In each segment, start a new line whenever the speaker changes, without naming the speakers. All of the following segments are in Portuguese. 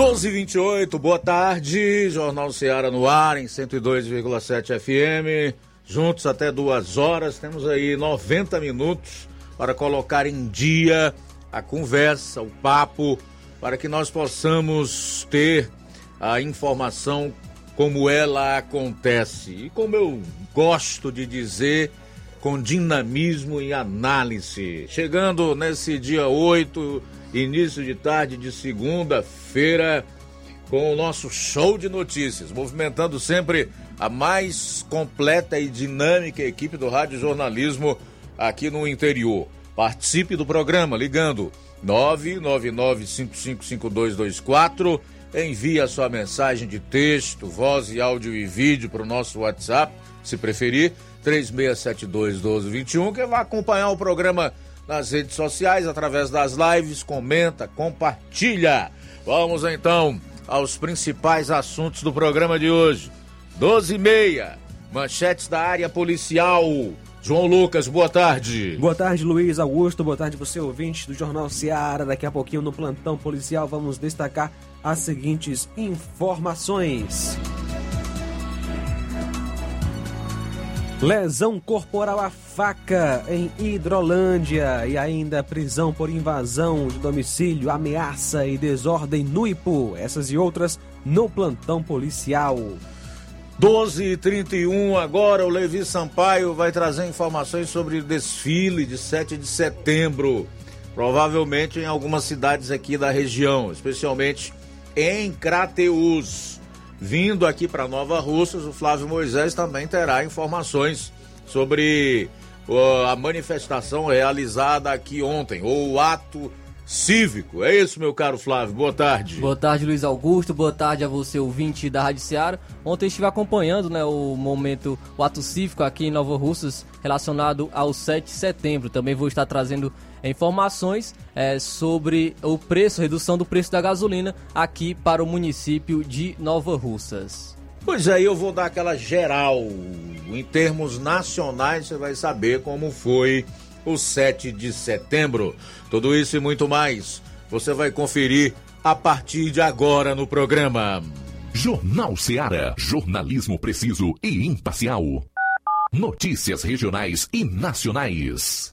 12h28, boa tarde. Jornal Ceará no ar em 102,7 FM. Juntos até duas horas. Temos aí 90 minutos para colocar em dia a conversa, o papo, para que nós possamos ter a informação como ela acontece. E como eu gosto de dizer, com dinamismo e análise. Chegando nesse dia 8 início de tarde de segunda-feira, com o nosso show de notícias, movimentando sempre a mais completa e dinâmica equipe do Rádio Jornalismo aqui no interior. Participe do programa ligando 999555224. Envie a sua mensagem de texto, voz e áudio e vídeo para o nosso WhatsApp, se preferir, 36721221, que vai acompanhar o programa nas redes sociais, através das lives, comenta, compartilha. Vamos então aos principais assuntos do programa de hoje. 12 e meia, manchetes da área policial. João Lucas, boa tarde.
Boa tarde, Luiz Augusto. Boa tarde, você ouvinte do Jornal Seara. Daqui a pouquinho no plantão policial vamos destacar as seguintes informações. Lesão corporal a faca em Hidrolândia e ainda prisão por invasão de domicílio, ameaça e desordem no Ipu. Essas e outras no plantão policial.
12 e 31 agora o Levi Sampaio vai trazer informações sobre o desfile de 7 de setembro. Provavelmente em algumas cidades aqui da região, especialmente em Crateús. Vindo aqui para Nova Russas, o Flávio Moisés também terá informações sobre uh, a manifestação realizada aqui ontem, ou o ato cívico. É isso, meu caro Flávio. Boa tarde.
Boa tarde, Luiz Augusto. Boa tarde a você, ouvinte da Rádio Seara. Ontem estive acompanhando né, o momento, o ato cívico aqui em Nova Russas relacionado ao 7 de setembro. Também vou estar trazendo informações é, sobre o preço, redução do preço da gasolina aqui para o município de Nova Russas.
Pois aí eu vou dar aquela geral. Em termos nacionais, você vai saber como foi o 7 de setembro. Tudo isso e muito mais você vai conferir a partir de agora no programa.
Jornal Seara. Jornalismo preciso e imparcial. Notícias regionais e nacionais.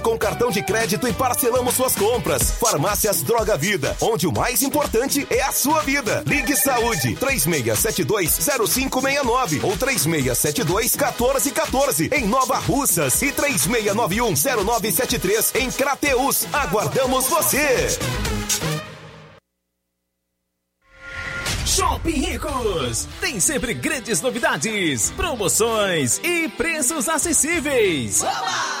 com cartão de crédito e parcelamos suas compras. Farmácias Droga Vida, onde o mais importante é a sua vida. Ligue Saúde 36720569 ou 36721414 em Nova Russas e 36910973 em Crateus. Aguardamos você.
Shopping Ricos tem sempre grandes novidades, promoções e preços acessíveis. Oba!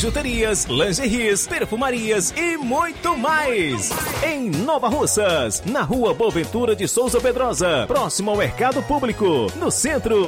bijuterias, lingeries, perfumarias e muito mais. Em Nova Russas, na rua Boaventura de Souza Pedrosa, próximo ao Mercado Público, no centro.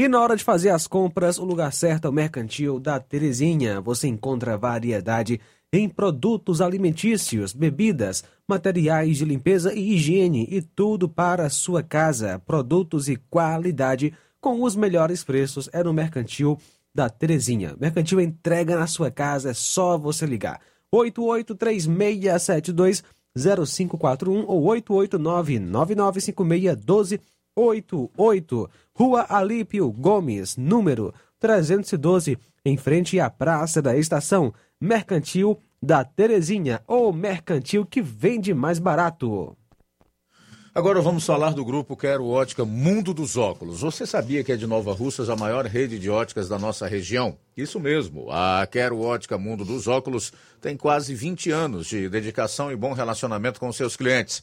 E na hora de fazer as compras, o lugar certo é o Mercantil da Terezinha. Você encontra variedade em produtos alimentícios, bebidas, materiais de limpeza e higiene e tudo para a sua casa. Produtos e qualidade com os melhores preços é no Mercantil da Terezinha. Mercantil entrega na sua casa, é só você ligar. 883672 0541 ou 889 9956 1288 Rua Alípio Gomes, número 312, em frente à Praça da Estação, Mercantil da Terezinha, ou mercantil que vende mais barato.
Agora vamos falar do grupo Quero Ótica Mundo dos Óculos. Você sabia que é de Nova Russas a maior rede de óticas da nossa região? Isso mesmo, a Quero Ótica Mundo dos Óculos tem quase 20 anos de dedicação e bom relacionamento com seus clientes.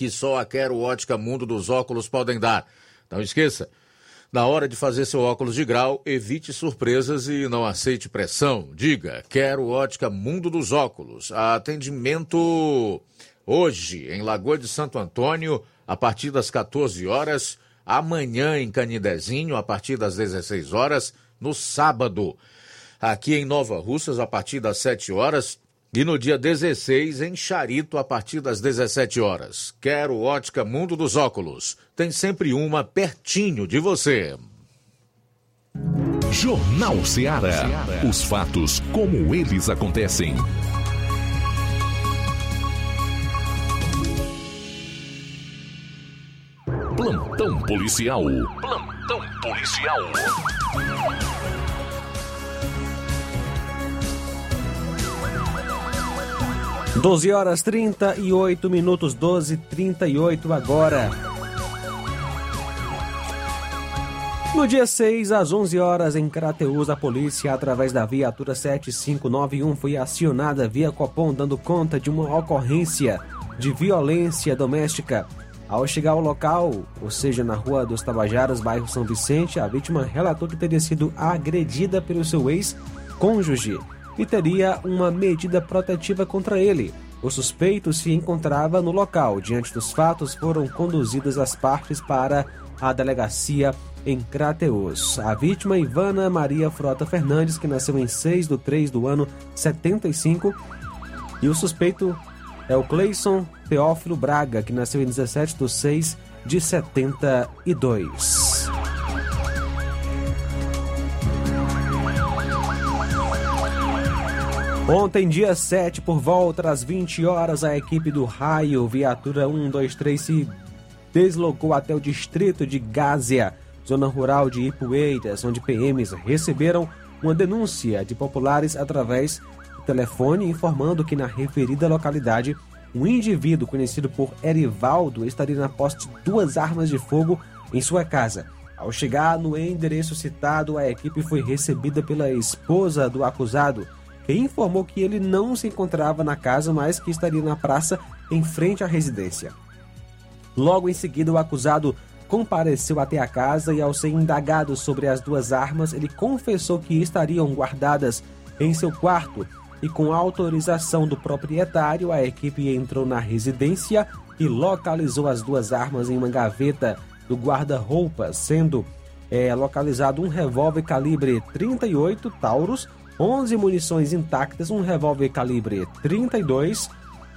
que só a Quero Ótica Mundo dos Óculos podem dar. Não esqueça, na hora de fazer seu óculos de grau, evite surpresas e não aceite pressão. Diga, Quero Ótica Mundo dos Óculos. Atendimento hoje em Lagoa de Santo Antônio, a partir das 14 horas, amanhã em Canidezinho, a partir das 16 horas, no sábado, aqui em Nova Russas, a partir das 7 horas, e no dia 16 em Charito, a partir das 17 horas. Quero ótica Mundo dos Óculos. Tem sempre uma pertinho de você.
Jornal Ceará. Os fatos como eles acontecem. Plantão policial. Plantão policial.
12 horas 38 minutos, 12 38 agora. No dia 6, às 11 horas, em Crateus, a polícia, através da viatura 7591, foi acionada via Copom, dando conta de uma ocorrência de violência doméstica. Ao chegar ao local, ou seja, na Rua dos Tabajaras, bairro São Vicente, a vítima relatou que teria sido agredida pelo seu ex-cônjuge e teria uma medida protetiva contra ele. O suspeito se encontrava no local. Diante dos fatos, foram conduzidas as partes para a delegacia em Crateus. A vítima, Ivana Maria Frota Fernandes, que nasceu em 6 de 3 do ano 75, e o suspeito é o Cleison Teófilo Braga, que nasceu em 17 de 6 de 72. Ontem, dia 7, por volta das 20 horas, a equipe do Raio, viatura 123, se deslocou até o distrito de Gásia, zona rural de Ipueiras, onde PMs receberam uma denúncia de populares através do telefone informando que na referida localidade um indivíduo conhecido por Erivaldo estaria na posse de duas armas de fogo em sua casa. Ao chegar no endereço citado, a equipe foi recebida pela esposa do acusado, informou que ele não se encontrava na casa, mas que estaria na praça em frente à residência. Logo em seguida, o acusado compareceu até a casa e, ao ser indagado sobre as duas armas, ele confessou que estariam guardadas em seu quarto e, com autorização do proprietário, a equipe entrou na residência e localizou as duas armas em uma gaveta do guarda-roupa, sendo é, localizado um revólver calibre 38 Taurus 11 munições intactas, um revólver calibre 32,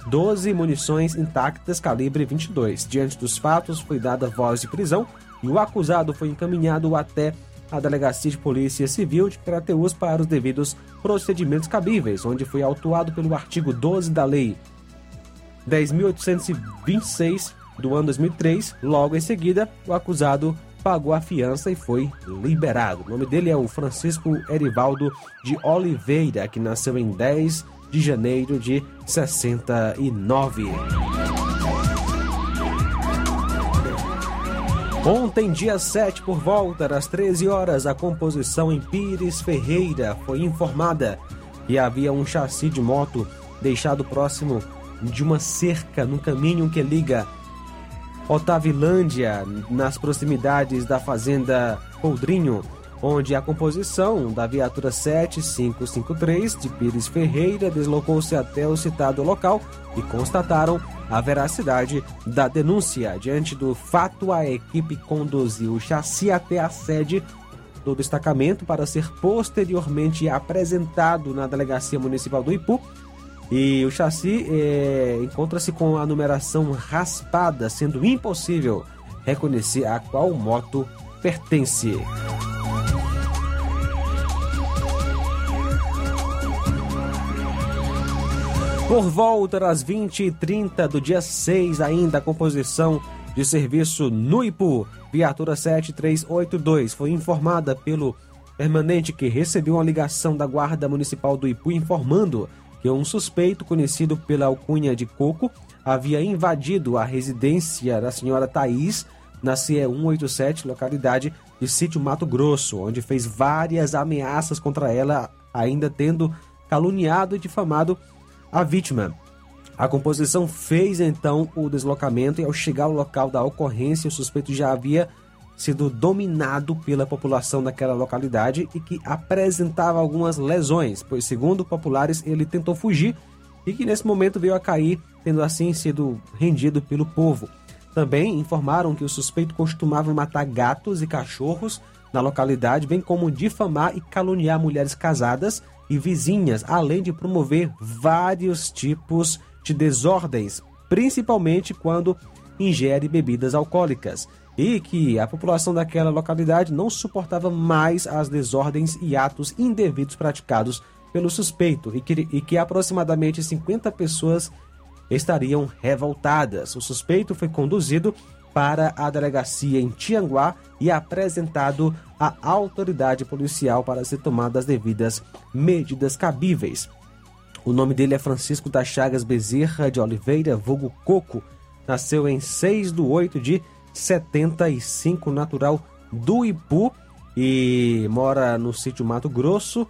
12 munições intactas calibre 22. Diante dos fatos, foi dada voz de prisão e o acusado foi encaminhado até a Delegacia de Polícia Civil de Crateus para os devidos procedimentos cabíveis, onde foi autuado pelo artigo 12 da Lei 10.826 do ano 2003. Logo em seguida, o acusado pagou a fiança e foi liberado. O nome dele é o Francisco Erivaldo de Oliveira, que nasceu em 10 de janeiro de 69. Ontem, dia 7, por volta das 13 horas, a composição em Pires Ferreira foi informada que havia um chassi de moto deixado próximo de uma cerca no caminho que liga Otavilândia, nas proximidades da Fazenda Poldrinho, onde a composição da viatura 7553 de Pires Ferreira deslocou-se até o citado local e constataram a veracidade da denúncia. Diante do fato, a equipe conduziu o chassi até a sede do destacamento para ser posteriormente apresentado na Delegacia Municipal do Ipu e o chassi é, encontra-se com a numeração raspada, sendo impossível reconhecer a qual moto pertence. Por volta das 20h30 do dia 6, ainda a composição de serviço no Ipu, viatura 7382, foi informada pelo permanente que recebeu uma ligação da Guarda Municipal do Ipu informando que um suspeito conhecido pela alcunha de Coco havia invadido a residência da senhora Thaís na CE 187, localidade de Sítio Mato Grosso, onde fez várias ameaças contra ela, ainda tendo caluniado e difamado a vítima. A composição fez então o deslocamento e ao chegar ao local da ocorrência, o suspeito já havia sido dominado pela população daquela localidade e que apresentava algumas lesões, pois, segundo populares, ele tentou fugir e que nesse momento veio a cair, tendo assim sido rendido pelo povo. Também informaram que o suspeito costumava matar gatos e cachorros na localidade, bem como difamar e caluniar mulheres casadas e vizinhas, além de promover vários tipos de desordens, principalmente quando ingere bebidas alcoólicas, e que a população daquela localidade não suportava mais as desordens e atos indevidos praticados pelo suspeito e que, e que aproximadamente 50 pessoas estariam revoltadas. O suspeito foi conduzido para a delegacia em Tianguá e apresentado à autoridade policial para ser tomadas as devidas medidas cabíveis. O nome dele é Francisco das Chagas Bezerra de Oliveira, vulgo Coco. Nasceu em 6 de 8 de 75, natural do Ipu e mora no sítio Mato Grosso.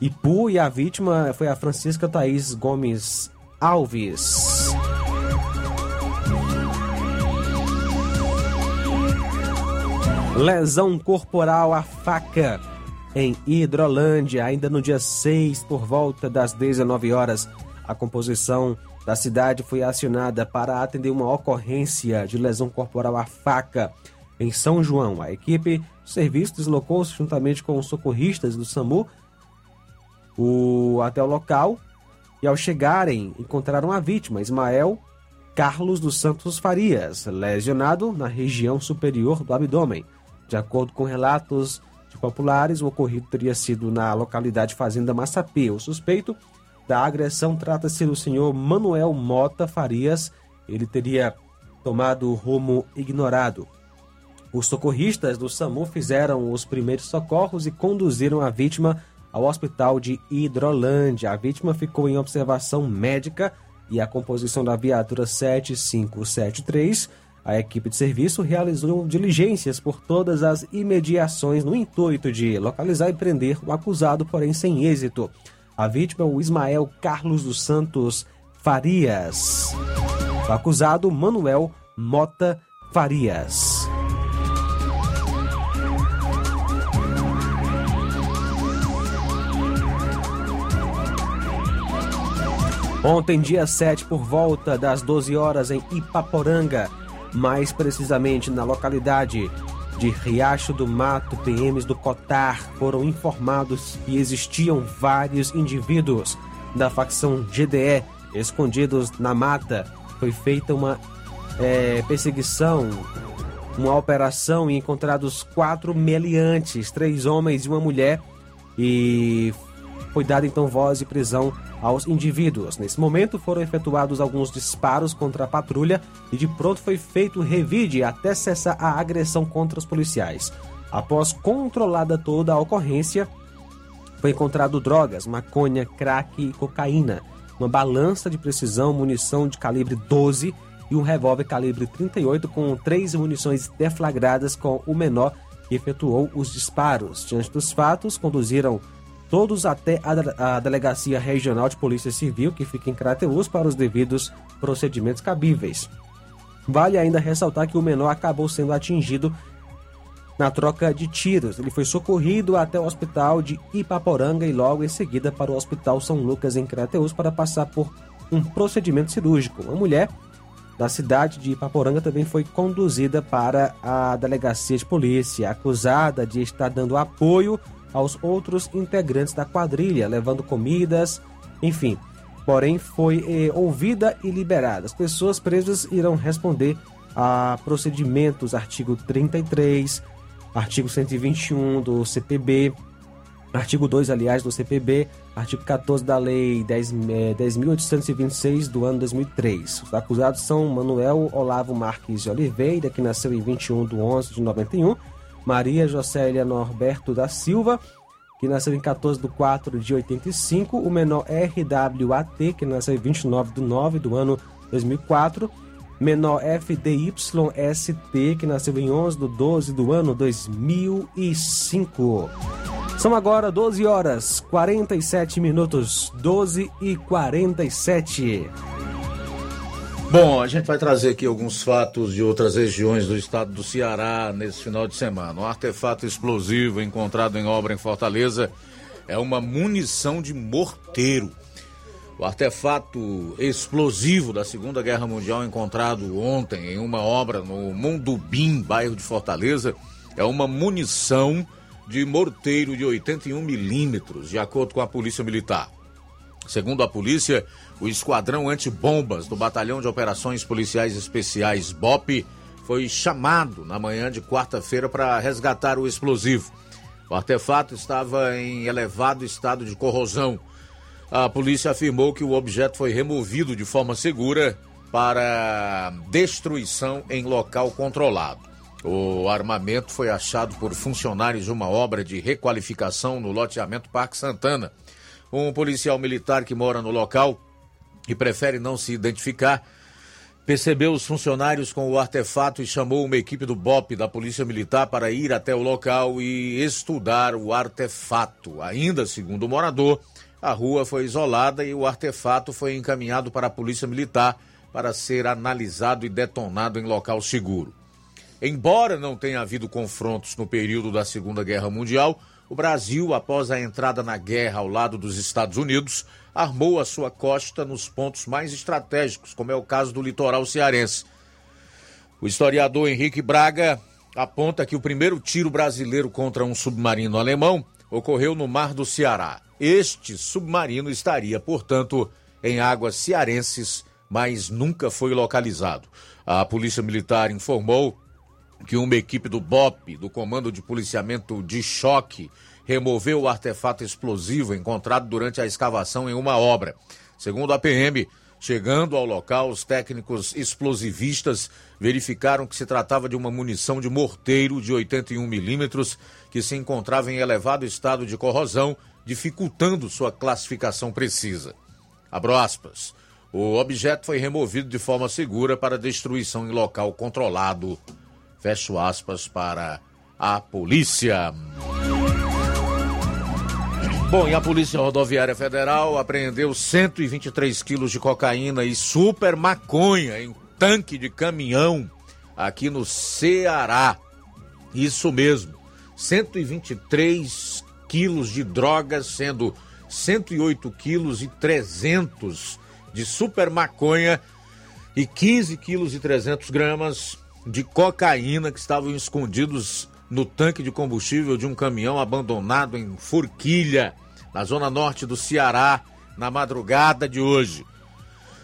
Ipu e a vítima foi a Francisca Thaís Gomes Alves. Lesão corporal à faca em Hidrolândia, ainda no dia 6, por volta das 19 horas. A composição da cidade foi acionada para atender uma ocorrência de lesão corporal à faca em São João. A equipe de serviço deslocou-se juntamente com os socorristas do SAMU o, até o local e, ao chegarem, encontraram a vítima, Ismael Carlos dos Santos Farias, lesionado na região superior do abdômen. De acordo com relatos de populares, o ocorrido teria sido na localidade Fazenda Massapê. O suspeito da agressão trata-se do senhor Manuel Mota Farias. Ele teria tomado rumo ignorado. Os socorristas do SAMU fizeram os primeiros socorros e conduziram a vítima ao hospital de Hidrolândia. A vítima ficou em observação médica e a composição da viatura 7573 a equipe de serviço realizou diligências por todas as imediações no intuito de localizar e prender o acusado, porém sem êxito. A vítima é o Ismael Carlos dos Santos Farias. O acusado, Manuel Mota Farias. Ontem, dia 7, por volta das 12 horas, em Ipaporanga, mais precisamente na localidade de Riacho do Mato, PMs do Cotar foram informados que existiam vários indivíduos da facção GDE escondidos na mata. Foi feita uma é, perseguição, uma operação e encontrados quatro meliantes, três homens e uma mulher, e foi dada então voz de prisão aos indivíduos. Nesse momento foram efetuados alguns disparos contra a patrulha e de pronto foi feito revide até cessar a agressão contra os policiais. Após controlada toda a ocorrência, foi encontrado drogas, maconha, crack e cocaína, uma balança de precisão, munição de calibre 12 e um revólver calibre 38 com três munições deflagradas com o menor que efetuou os disparos. Diante dos fatos, conduziram todos até a, a Delegacia Regional de Polícia Civil, que fica em Crateus, para os devidos procedimentos cabíveis. Vale ainda ressaltar que o menor acabou sendo atingido na troca de tiros. Ele foi socorrido até o hospital de Ipaporanga e logo em seguida para o Hospital São Lucas em Crateus para passar por um procedimento cirúrgico. Uma mulher da cidade de Ipaporanga também foi conduzida para a delegacia de polícia, acusada de estar dando apoio aos outros integrantes da quadrilha, levando comidas, enfim. Porém, foi eh, ouvida e liberada. As pessoas presas irão responder a procedimentos, artigo 33, artigo 121 do CPB, artigo 2, aliás, do CPB, artigo 14 da Lei 10.826 eh, do ano 2003. Os acusados são Manuel Olavo Marques de Oliveira, que nasceu em 21 de 11 de 91, Maria Jocélia Norberto da Silva, que nasceu em 14 de 4 de 85, o menor RWAT, que nasceu em 29 de 9 do ano 2004, menor FDYST, que nasceu em 11 de 12 do ano 2005. São agora 12 horas 47 minutos, 12 e 47.
Bom, a gente vai trazer aqui alguns fatos de outras regiões do estado do Ceará nesse final de semana. Um artefato explosivo encontrado em obra em Fortaleza é uma munição de morteiro. O artefato explosivo da Segunda Guerra Mundial encontrado ontem em uma obra no Mundubim, bairro de Fortaleza, é uma munição de morteiro de 81 milímetros, de acordo com a Polícia Militar. Segundo a polícia, o esquadrão antibombas do Batalhão de Operações Policiais Especiais BOP foi chamado na manhã de quarta-feira para resgatar o explosivo. O artefato estava em elevado estado de corrosão. A polícia afirmou que o objeto foi removido de forma segura para destruição em local controlado. O armamento foi achado por funcionários de uma obra de requalificação no loteamento Parque Santana. Um policial militar que mora no local e prefere não se identificar percebeu os funcionários com o artefato e chamou uma equipe do BOP da Polícia Militar para ir até o local e estudar o artefato. Ainda segundo o morador, a rua foi isolada e o artefato foi encaminhado para a Polícia Militar para ser analisado e detonado em local seguro. Embora não tenha havido confrontos no período da Segunda Guerra Mundial, o Brasil, após a entrada na guerra ao lado dos Estados Unidos, armou a sua costa nos pontos mais estratégicos, como é o caso do litoral cearense. O historiador Henrique Braga aponta que o primeiro tiro brasileiro contra um submarino alemão ocorreu no Mar do Ceará. Este submarino estaria, portanto, em águas cearenses, mas nunca foi localizado. A Polícia Militar informou que uma equipe do BOP, do Comando de Policiamento de Choque, removeu o artefato explosivo encontrado durante a escavação em uma obra. Segundo a PM, chegando ao local, os técnicos explosivistas verificaram que se tratava de uma munição de morteiro de 81 milímetros que se encontrava em elevado estado de corrosão, dificultando sua classificação precisa. Abro aspas. O objeto foi removido de forma segura para destruição em local controlado. Fecho aspas para a polícia. Bom, e a Polícia Rodoviária Federal apreendeu 123 quilos de cocaína e super maconha em tanque de caminhão aqui no Ceará. Isso mesmo, 123 quilos de drogas, sendo 108 quilos e 300 de super maconha e 15 quilos e 300 gramas de cocaína que estavam escondidos no tanque de combustível de um caminhão abandonado em Forquilha, na zona norte do Ceará, na madrugada de hoje.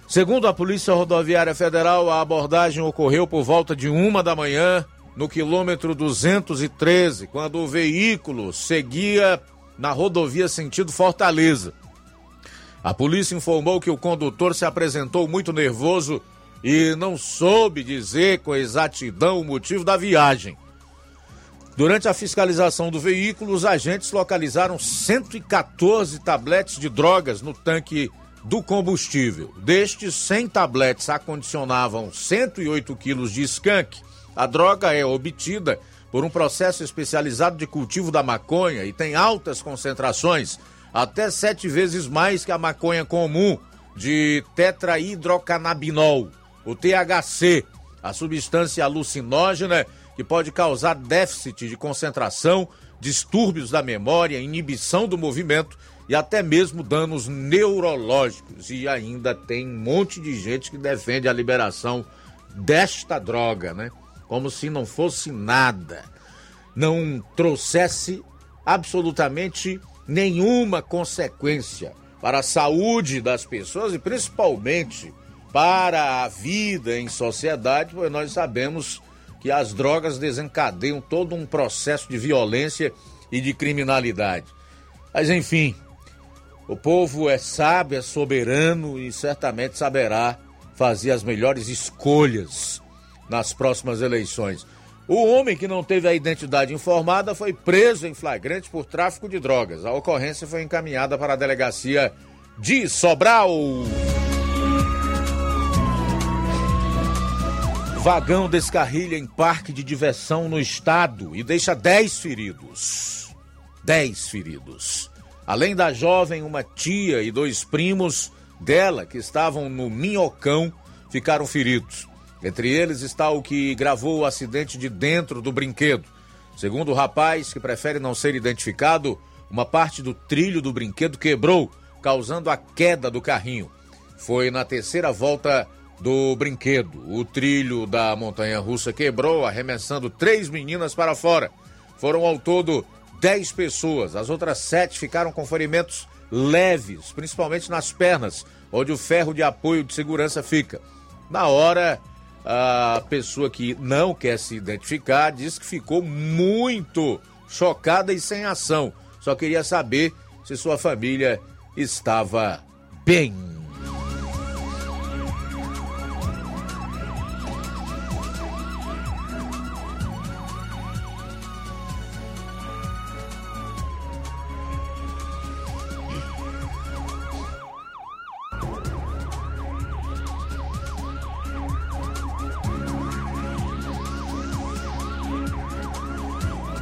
Segundo a Polícia Rodoviária Federal, a abordagem ocorreu por volta de uma da manhã, no quilômetro 213, quando o veículo seguia na rodovia sentido Fortaleza. A polícia informou que o condutor se apresentou muito nervoso e não soube dizer com exatidão o motivo da viagem. Durante a fiscalização do veículo, os agentes localizaram 114 tabletes de drogas no tanque do combustível. Destes, 100 tabletes acondicionavam 108 quilos de skunk. A droga é obtida por um processo especializado de cultivo da maconha e tem altas concentrações, até sete vezes mais que a maconha comum, de tetrahidrocannabinol, o THC, a substância alucinógena que pode causar déficit de concentração, distúrbios da memória, inibição do movimento e até mesmo danos neurológicos. E ainda tem um monte de gente que defende a liberação desta droga, né? Como se não fosse nada, não trouxesse absolutamente nenhuma consequência para a saúde das pessoas e principalmente para a vida em sociedade, pois nós sabemos que as drogas desencadeiam todo um processo de violência e de criminalidade. Mas enfim, o povo é sábio, é soberano e certamente saberá fazer as melhores escolhas nas próximas eleições. O homem que não teve a identidade informada foi preso em flagrante por tráfico de drogas. A ocorrência foi encaminhada para a delegacia de Sobral. Vagão descarrilha em parque de diversão no estado e deixa 10 feridos. 10 feridos. Além da jovem, uma tia e dois primos dela que estavam no Minhocão ficaram feridos. Entre eles está o que gravou o acidente de dentro do brinquedo. Segundo o rapaz, que prefere não ser identificado, uma parte do trilho do brinquedo quebrou, causando a queda do carrinho. Foi na terceira volta do brinquedo. O trilho da montanha russa quebrou, arremessando três meninas para fora. Foram ao todo dez pessoas. As outras sete ficaram com ferimentos leves, principalmente nas pernas, onde o ferro de apoio de segurança fica. Na hora, a pessoa que não quer se identificar diz que ficou muito chocada e sem ação. Só queria saber se sua família estava bem.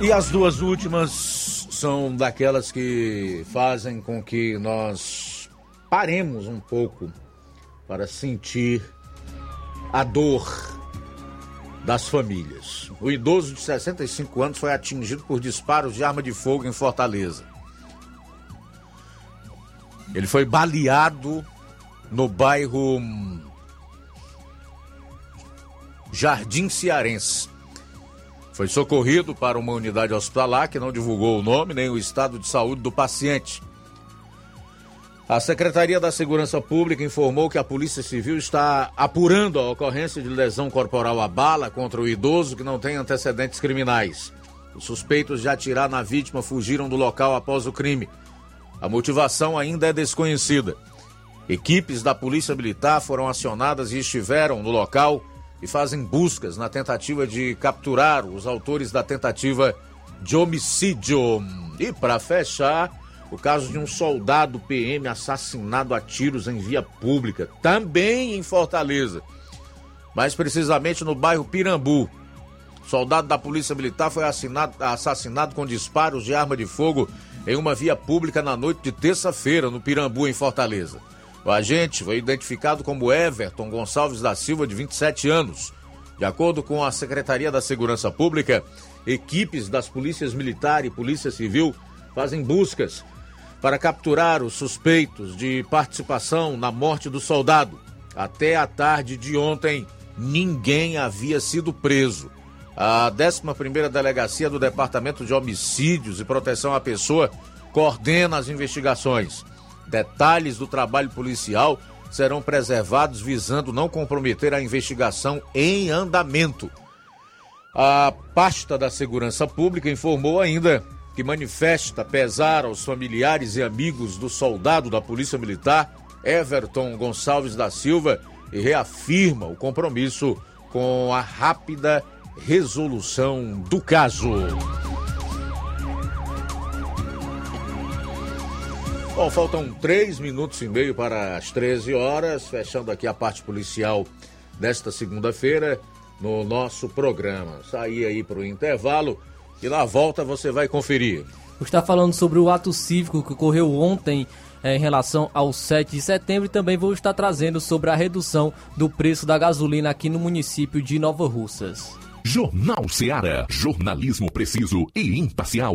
E as duas últimas são daquelas que fazem com que nós paremos um pouco para sentir a dor das famílias. O idoso de 65 anos foi atingido por disparos de arma de fogo em Fortaleza. Ele foi baleado no bairro Jardim Cearense. Foi socorrido para uma unidade hospitalar que não divulgou o nome nem o estado de saúde do paciente. A Secretaria da Segurança Pública informou que a Polícia Civil está apurando a ocorrência de lesão corporal à bala contra o idoso que não tem antecedentes criminais. Os suspeitos de atirar na vítima fugiram do local após o crime. A motivação ainda é desconhecida. Equipes da Polícia Militar foram acionadas e estiveram no local e fazem buscas na tentativa de capturar os autores da tentativa de homicídio. E para fechar, o caso de um soldado PM assassinado a tiros em via pública, também em Fortaleza, mais precisamente no bairro Pirambu. Soldado da Polícia Militar foi assinado, assassinado com disparos de arma de fogo em uma via pública na noite de terça-feira, no Pirambu, em Fortaleza. O agente foi identificado como Everton Gonçalves da Silva, de 27 anos. De acordo com a Secretaria da Segurança Pública, equipes das polícias militar e polícia civil fazem buscas para capturar os suspeitos de participação na morte do soldado. Até a tarde de ontem, ninguém havia sido preso. A 11ª Delegacia do Departamento de Homicídios e Proteção à Pessoa coordena as investigações. Detalhes do trabalho policial serão preservados visando não comprometer a investigação em andamento. A pasta da Segurança Pública informou ainda que manifesta pesar aos familiares e amigos do soldado da Polícia Militar, Everton Gonçalves da Silva, e reafirma o compromisso com a rápida resolução do caso. Bom, faltam três minutos e meio para as 13 horas, fechando aqui a parte policial desta segunda-feira no nosso programa. Sair aí para o intervalo e na volta você vai conferir.
Está falando sobre o ato cívico que ocorreu ontem eh, em relação ao 7 de setembro e também vou estar trazendo sobre a redução do preço da gasolina aqui no município de Nova Russas.
Jornal Seara. Jornalismo preciso e imparcial.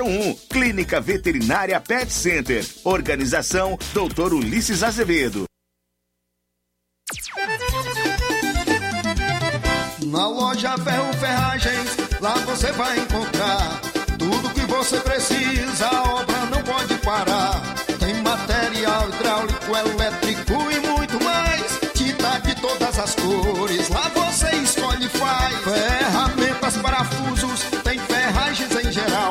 9816584 3201. Clínica Veterinária Pet Center. Organização Dr. Ulisses Azevedo.
Na loja Ferro Ferragens, lá você vai encontrar tudo que você precisa, a obra não pode parar. Tem material hidráulico, elétrico e muito mais. Tinta de todas as cores, lá você escolhe e faz. Ferramentas, parafusos, tem ferragens em geral.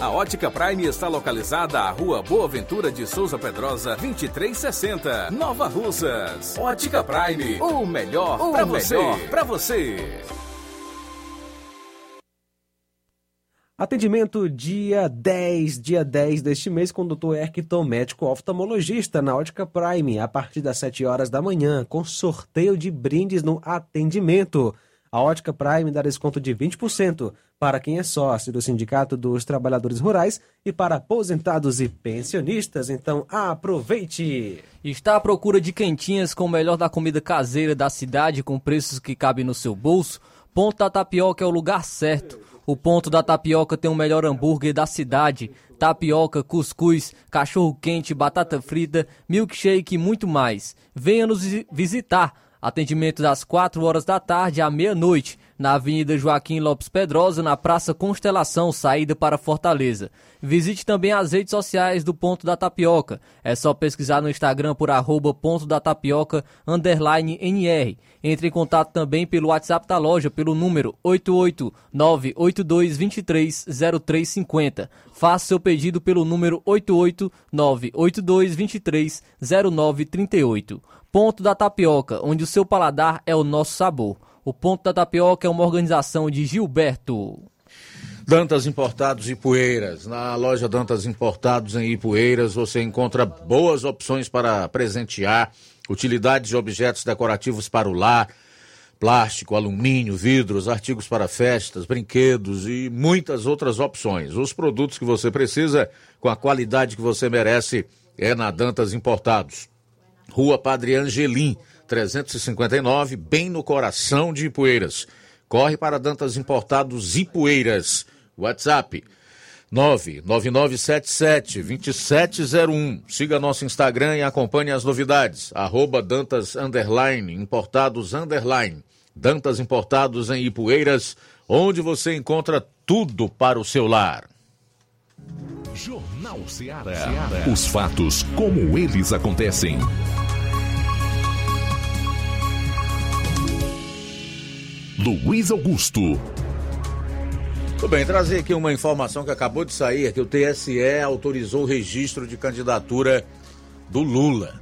A Ótica Prime está localizada à Rua Boa Ventura de Souza Pedrosa, 2360, Nova Russas. Ótica Prime, o melhor para você. Para você.
Atendimento dia 10, dia 10 deste mês com o Dr. Erquiton, médico oftalmologista na Ótica Prime, a partir das 7 horas da manhã, com sorteio de brindes no atendimento. A Ótica Prime dá desconto de 20% para quem é sócio do Sindicato dos Trabalhadores Rurais e para aposentados e pensionistas. Então aproveite!
Está à procura de quentinhas com o melhor da comida caseira da cidade com preços que cabem no seu bolso? Ponto da Tapioca é o lugar certo. O Ponto da Tapioca tem o melhor hambúrguer da cidade. Tapioca, cuscuz, cachorro quente, batata frita, milkshake e muito mais. Venha nos vi- visitar. Atendimento das 4 horas da tarde à meia-noite na Avenida Joaquim Lopes Pedrosa, na Praça Constelação, saída para Fortaleza. Visite também as redes sociais do Ponto da Tapioca. É só pesquisar no Instagram por arroba ponto da tapioca underline NR. Entre em contato também pelo WhatsApp da loja pelo número 88982230350. Faça seu pedido pelo número 88982230938. Ponto da Tapioca, onde o seu paladar é o nosso sabor. O Ponto da Tapioca é uma organização de Gilberto.
Dantas Importados e Poeiras. Na loja Dantas Importados em Ipueiras você encontra boas opções para presentear, utilidades de objetos decorativos para o lar, plástico, alumínio, vidros, artigos para festas, brinquedos e muitas outras opções. Os produtos que você precisa com a qualidade que você merece é na Dantas Importados. Rua Padre Angelim, 359, bem no coração de Ipueiras. Corre para Dantas Importados Ipueiras. WhatsApp 99977-2701. Siga nosso Instagram e acompanhe as novidades. Arroba Dantas Underline, Importados Underline. Dantas Importados em Ipueiras, onde você encontra tudo para o seu lar.
Jornal Ceará. Os fatos como eles acontecem. Luiz Augusto.
Tudo bem, trazer aqui uma informação que acabou de sair, que o TSE autorizou o registro de candidatura do Lula.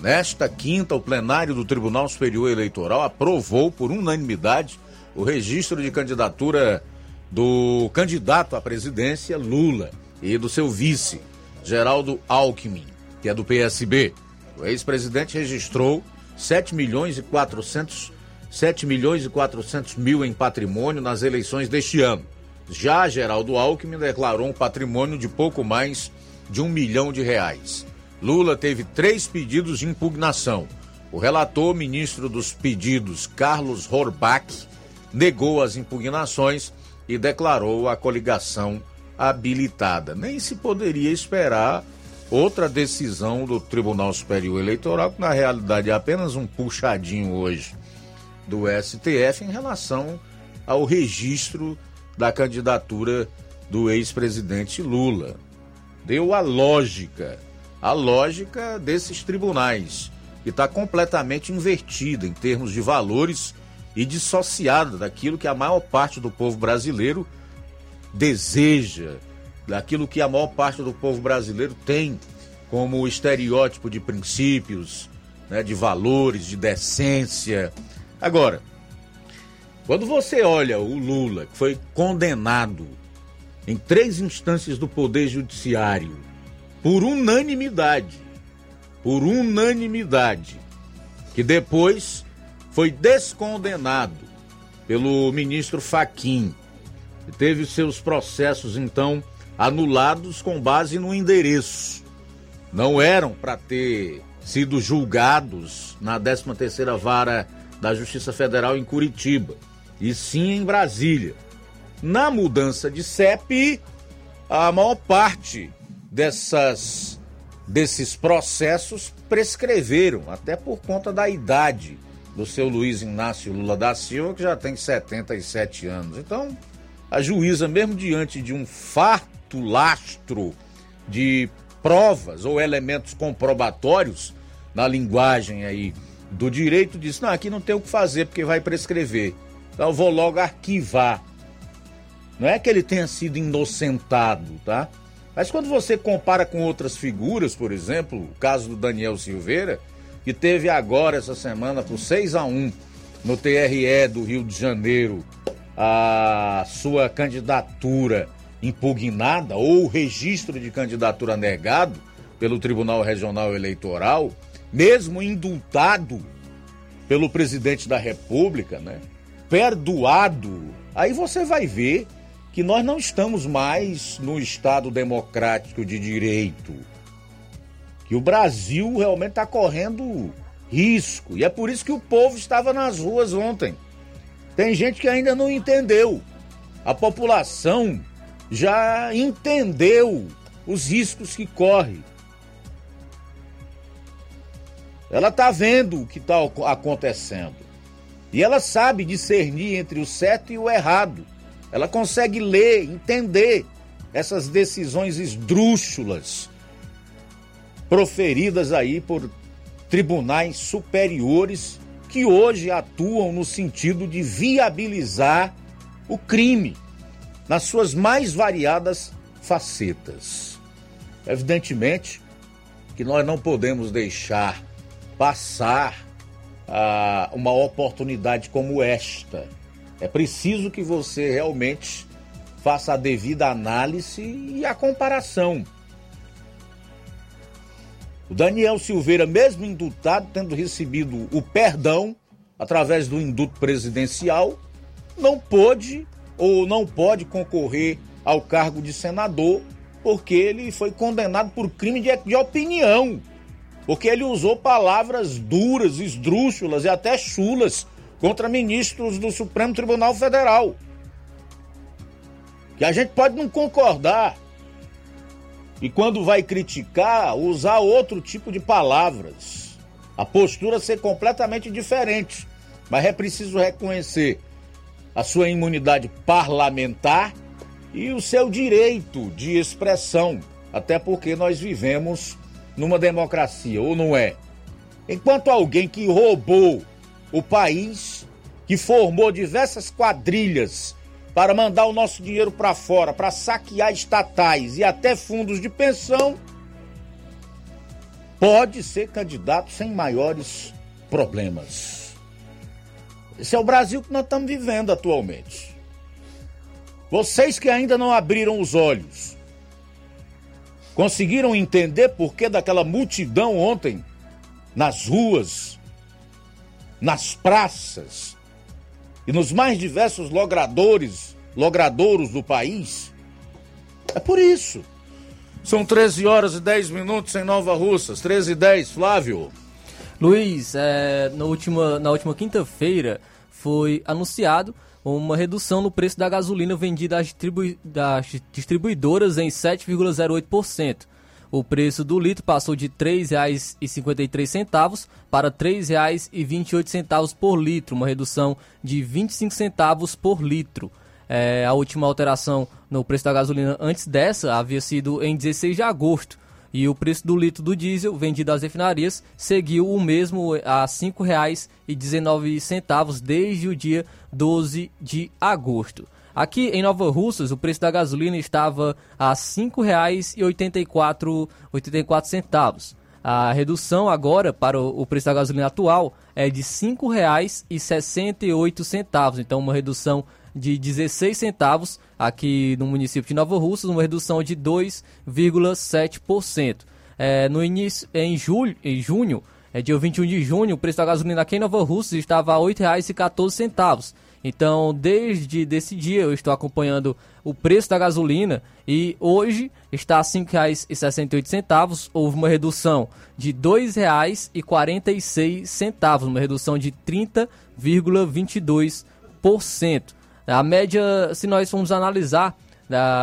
Nesta quinta, o plenário do Tribunal Superior Eleitoral aprovou por unanimidade o registro de candidatura do candidato à presidência Lula e do seu vice, Geraldo Alckmin, que é do PSB. O ex-presidente registrou 7 milhões e 400 7 milhões e 400 mil em patrimônio nas eleições deste ano. Já Geraldo Alckmin declarou um patrimônio de pouco mais de um milhão de reais. Lula teve três pedidos de impugnação. O relator, ministro dos pedidos, Carlos Horbach, negou as impugnações e declarou a coligação habilitada. Nem se poderia esperar outra decisão do Tribunal Superior Eleitoral, que na realidade é apenas um puxadinho hoje do STF em relação ao registro da candidatura do ex-presidente Lula. Deu a lógica, a lógica desses tribunais, que está completamente invertida em termos de valores e dissociada daquilo que a maior parte do povo brasileiro deseja, daquilo que a maior parte do povo brasileiro tem como estereótipo de princípios, né, de valores, de decência. Agora, quando você olha o Lula, que foi condenado em três instâncias do Poder Judiciário, por unanimidade, por unanimidade, que depois foi descondenado pelo ministro Faquim, que teve seus processos então anulados com base no endereço. Não eram para ter sido julgados na 13ª vara da Justiça Federal em Curitiba e sim em Brasília. Na mudança de CEP, a maior parte dessas, desses processos prescreveram, até por conta da idade do seu Luiz Inácio Lula da Silva, que já tem 77 anos. Então, a juíza, mesmo diante de um farto lastro de provas ou elementos comprobatórios, na linguagem aí do direito, disse: não, aqui não tem o que fazer porque vai prescrever. Então eu vou logo arquivar. Não é que ele tenha sido inocentado, tá? Mas quando você compara com outras figuras, por exemplo, o caso do Daniel Silveira, que teve agora essa semana por 6 a 1 no TRE do Rio de Janeiro a sua candidatura impugnada ou o registro de candidatura negado pelo Tribunal Regional Eleitoral, mesmo indultado pelo presidente da República, né? perdoado, aí você vai ver que nós não estamos mais no Estado democrático de direito. Que o Brasil realmente está correndo risco. E é por isso que o povo estava nas ruas ontem. Tem gente que ainda não entendeu. A população já entendeu os riscos que corre. Ela está vendo o que está acontecendo. E ela sabe discernir entre o certo e o errado. Ela consegue ler, entender essas decisões esdrúxulas proferidas aí por tribunais superiores que hoje atuam no sentido de viabilizar o crime nas suas mais variadas facetas. Evidentemente que nós não podemos deixar passar ah, uma oportunidade como esta. É preciso que você realmente faça a devida análise e a comparação. O Daniel Silveira, mesmo indultado, tendo recebido o perdão através do induto presidencial, não pôde ou não pode concorrer ao cargo de senador porque ele foi condenado por crime de, de opinião. Porque ele usou palavras duras, esdrúxulas e até chulas contra ministros do Supremo Tribunal Federal. Que a gente pode não concordar. E quando vai criticar, usar outro tipo de palavras. A postura ser completamente diferente. Mas é preciso reconhecer a sua imunidade parlamentar e o seu direito de expressão, até porque nós vivemos numa democracia, ou não é? Enquanto alguém que roubou o país, que formou diversas quadrilhas para mandar o nosso dinheiro para fora, para saquear estatais e até fundos de pensão, pode ser candidato sem maiores problemas. Esse é o Brasil que nós estamos vivendo atualmente. Vocês que ainda não abriram os olhos, conseguiram entender por que daquela multidão ontem nas ruas, nas praças e nos mais diversos logradores, logradouros do país? É por isso. São 13 horas e 10 minutos em Nova Russas. 13 e 10, Flávio.
Luiz, é, na última, na última quinta-feira foi anunciado uma redução no preço da gasolina vendida às, das distribuidoras em 7,08%. O preço do litro passou de R$ 3,53 para R$ 3,28 por litro, uma redução de 25 centavos por litro. É, a última alteração no preço da gasolina antes dessa havia sido em 16 de agosto, e o preço do litro do diesel vendido às refinarias seguiu o mesmo a R$ 5,19 desde o dia 12 de agosto. Aqui em Nova Russas, o preço da gasolina estava a R$ 5,84. A redução agora para o preço da gasolina atual é de R$ 5,68. Então, uma redução de 16 centavos aqui no município de Nova Russas, uma redução de 2,7%. É, no início, em julho, em junho, é dia 21 de junho, o preço da gasolina aqui em Nova Russas estava a R$ 8,14. Então, desde desse dia eu estou acompanhando o preço da gasolina e hoje está a R$ 5,68. Houve uma redução de R$ 2,46, uma redução de 30,22%. A média, se nós formos analisar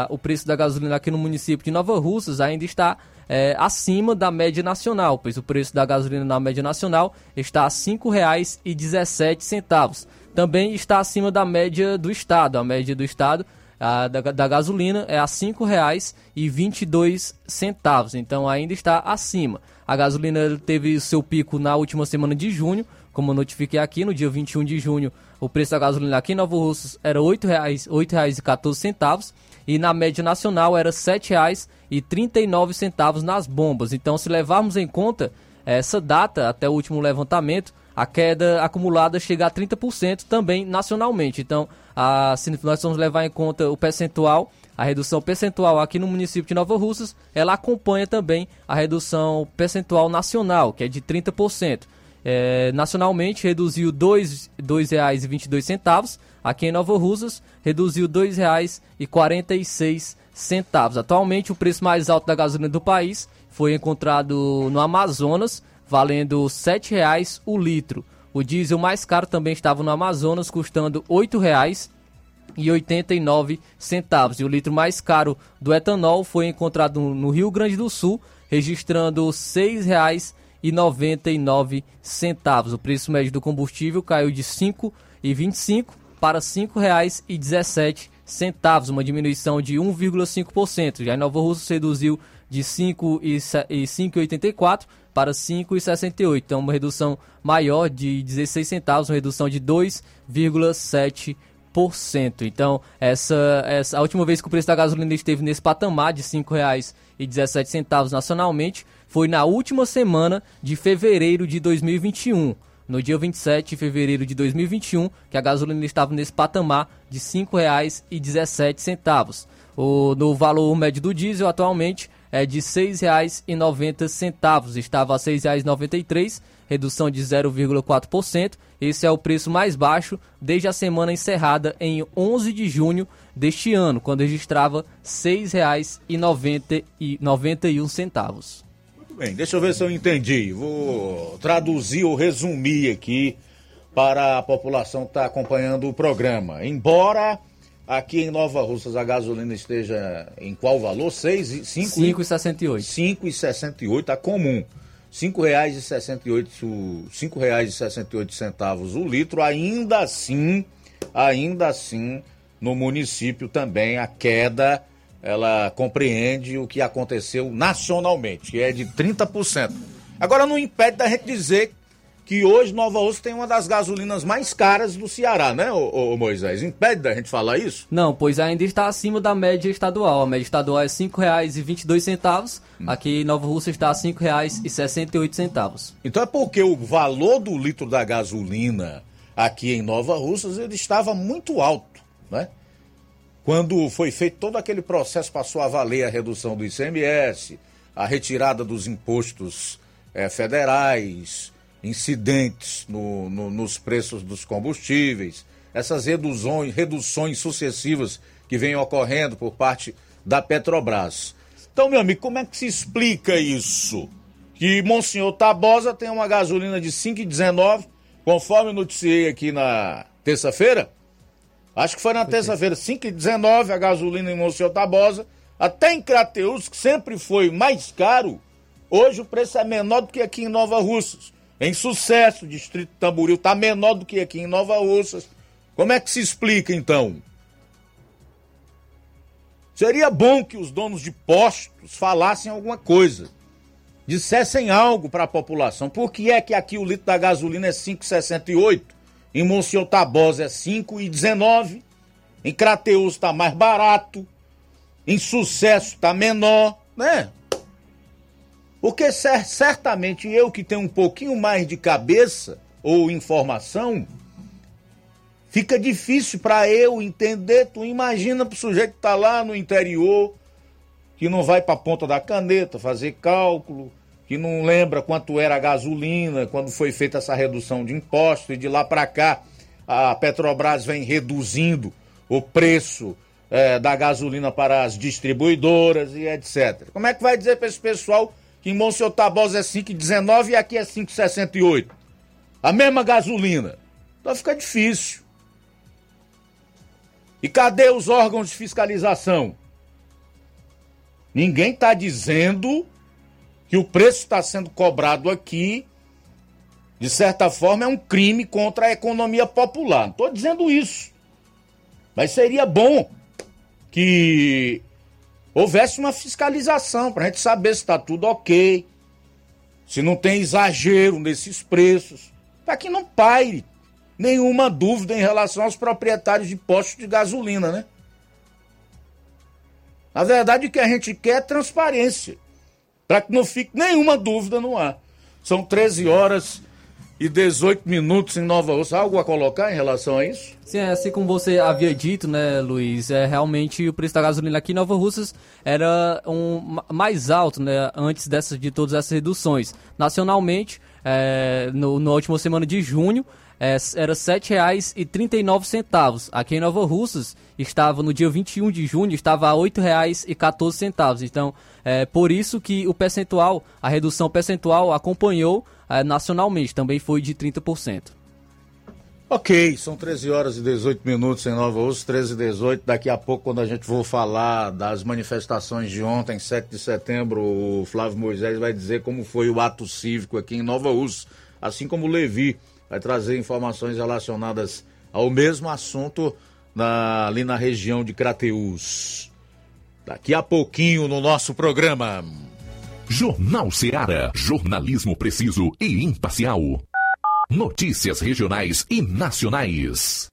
o preço da gasolina aqui no município de Nova Russas, ainda está é, acima da média nacional, pois o preço da gasolina na média nacional está a R$ 5,17. Também está acima da média do estado. A média do estado a, da, da gasolina é a R$ 5,22. Então ainda está acima. A gasolina teve seu pico na última semana de junho, como notifiquei aqui, no dia 21 de junho o preço da gasolina aqui em Nova Russas era R$ 8,14 e na média nacional era R$ 7,39 nas bombas. Então, se levarmos em conta essa data até o último levantamento, a queda acumulada chega a 30% também nacionalmente. Então, a, se nós vamos levar em conta o percentual, a redução percentual aqui no município de Nova Russas, ela acompanha também a redução percentual nacional, que é de 30%. É, nacionalmente reduziu R$ 2,22. Aqui em Nova Russas reduziu R$ 2,46. Atualmente o preço mais alto da gasolina do país foi encontrado no Amazonas, valendo R$ 7,00 o litro. O diesel mais caro também estava no Amazonas, custando R$ 8,89. E o litro mais caro do etanol foi encontrado no Rio Grande do Sul, registrando R$ 6,00 5,99 centavos. O preço médio do combustível caiu de 5,25 para R$ 5,17 centavos, uma diminuição de 1,5%. Já em Nova Russa reduziu de 5,84 para 5,68. Então, uma redução maior de 16 centavos, uma redução de 2,7%. Então, essa, essa a última vez que o preço da gasolina esteve nesse patamar de R$ 5,17 nacionalmente foi na última semana de fevereiro de 2021. No dia 27 de fevereiro de 2021, que a gasolina estava nesse patamar de R$ 5,17. O, no valor médio do diesel atualmente é de R$ 6,90. Estava a R$ 6,93, redução de 0,4%. Esse é o preço mais baixo desde a semana encerrada em 11 de junho deste ano, quando registrava R$ 6,91.
Bem, deixa eu ver se eu entendi. Vou traduzir ou resumir aqui para a população que está acompanhando o programa. Embora aqui em Nova Russas a gasolina esteja em qual valor? 6, 5,
5,68.
5,68 tá comum. R$ 5,68 cinco reais e 68 centavos o litro, ainda assim, ainda assim, no município também a queda ela compreende o que aconteceu nacionalmente, que é de 30%. Agora não impede da gente dizer que hoje Nova Osso tem uma das gasolinas mais caras do Ceará, né, ô, ô, Moisés? Impede da gente falar isso?
Não, pois ainda está acima da média estadual. A média estadual é R$ 5,22, hum. aqui em Nova Rússia está a R$ 5,68.
Então é porque o valor do litro da gasolina aqui em Nova Russas ele estava muito alto, né? Quando foi feito todo aquele processo, passou a valer a redução do ICMS, a retirada dos impostos é, federais, incidentes no, no, nos preços dos combustíveis, essas reduções, reduções sucessivas que vêm ocorrendo por parte da Petrobras. Então, meu amigo, como é que se explica isso? Que Monsenhor Tabosa tem uma gasolina de 5,19, conforme noticiei aqui na terça-feira, Acho que foi na terça-feira, 5,19 a gasolina em Monsenhor Tabosa. Até em Crateus, que sempre foi mais caro, hoje o preço é menor do que aqui em Nova Russas. Em sucesso, distrito Tamboril está menor do que aqui em Nova Russas. Como é que se explica então? Seria bom que os donos de postos falassem alguma coisa, dissessem algo para a população. Por que é que aqui o litro da gasolina é 5,68 em Monsenhor Tabosa é 5,19. Em Crateus está mais barato. Em Sucesso está menor, né? Porque certamente eu que tenho um pouquinho mais de cabeça ou informação, fica difícil para eu entender. Tu imagina pro sujeito que tá lá no interior, que não vai para a ponta da caneta fazer cálculo, que não lembra quanto era a gasolina quando foi feita essa redução de impostos e de lá para cá a Petrobras vem reduzindo o preço é, da gasolina para as distribuidoras e etc. Como é que vai dizer para esse pessoal que em Monsenhor Tabosa é 5,19 e aqui é 5,68? A mesma gasolina. Então fica difícil. E cadê os órgãos de fiscalização? Ninguém está dizendo que o preço está sendo cobrado aqui, de certa forma, é um crime contra a economia popular. Estou dizendo isso. Mas seria bom que houvesse uma fiscalização para a gente saber se está tudo ok, se não tem exagero nesses preços, para que não paire nenhuma dúvida em relação aos proprietários de postos de gasolina, né? Na verdade, o que a gente quer é transparência para que não fique nenhuma dúvida no ar. São 13 horas e 18 minutos em Nova Ossa. Algo a colocar em relação a isso?
Sim, é assim como você havia dito, né, Luiz? É, realmente o preço da gasolina aqui em Nova Russas era um, mais alto, né, antes dessas, de todas essas reduções. Nacionalmente, é, no, na última semana de junho, é, era R$ 7,39. Aqui em Nova Russas, estava no dia 21 de junho, estava a R$ 8,14. Então, é por isso que o percentual, a redução percentual acompanhou é, nacionalmente, também foi de 30%.
Ok, são 13 horas e 18 minutos em Nova Urso, 13 e 18. Daqui a pouco, quando a gente for falar das manifestações de ontem, 7 de setembro, o Flávio Moisés vai dizer como foi o ato cívico aqui em Nova Urso, assim como o Levi vai trazer informações relacionadas ao mesmo assunto na, ali na região de Crateús. Daqui a pouquinho no nosso programa.
Jornal Seara. Jornalismo preciso e imparcial. Notícias regionais e nacionais.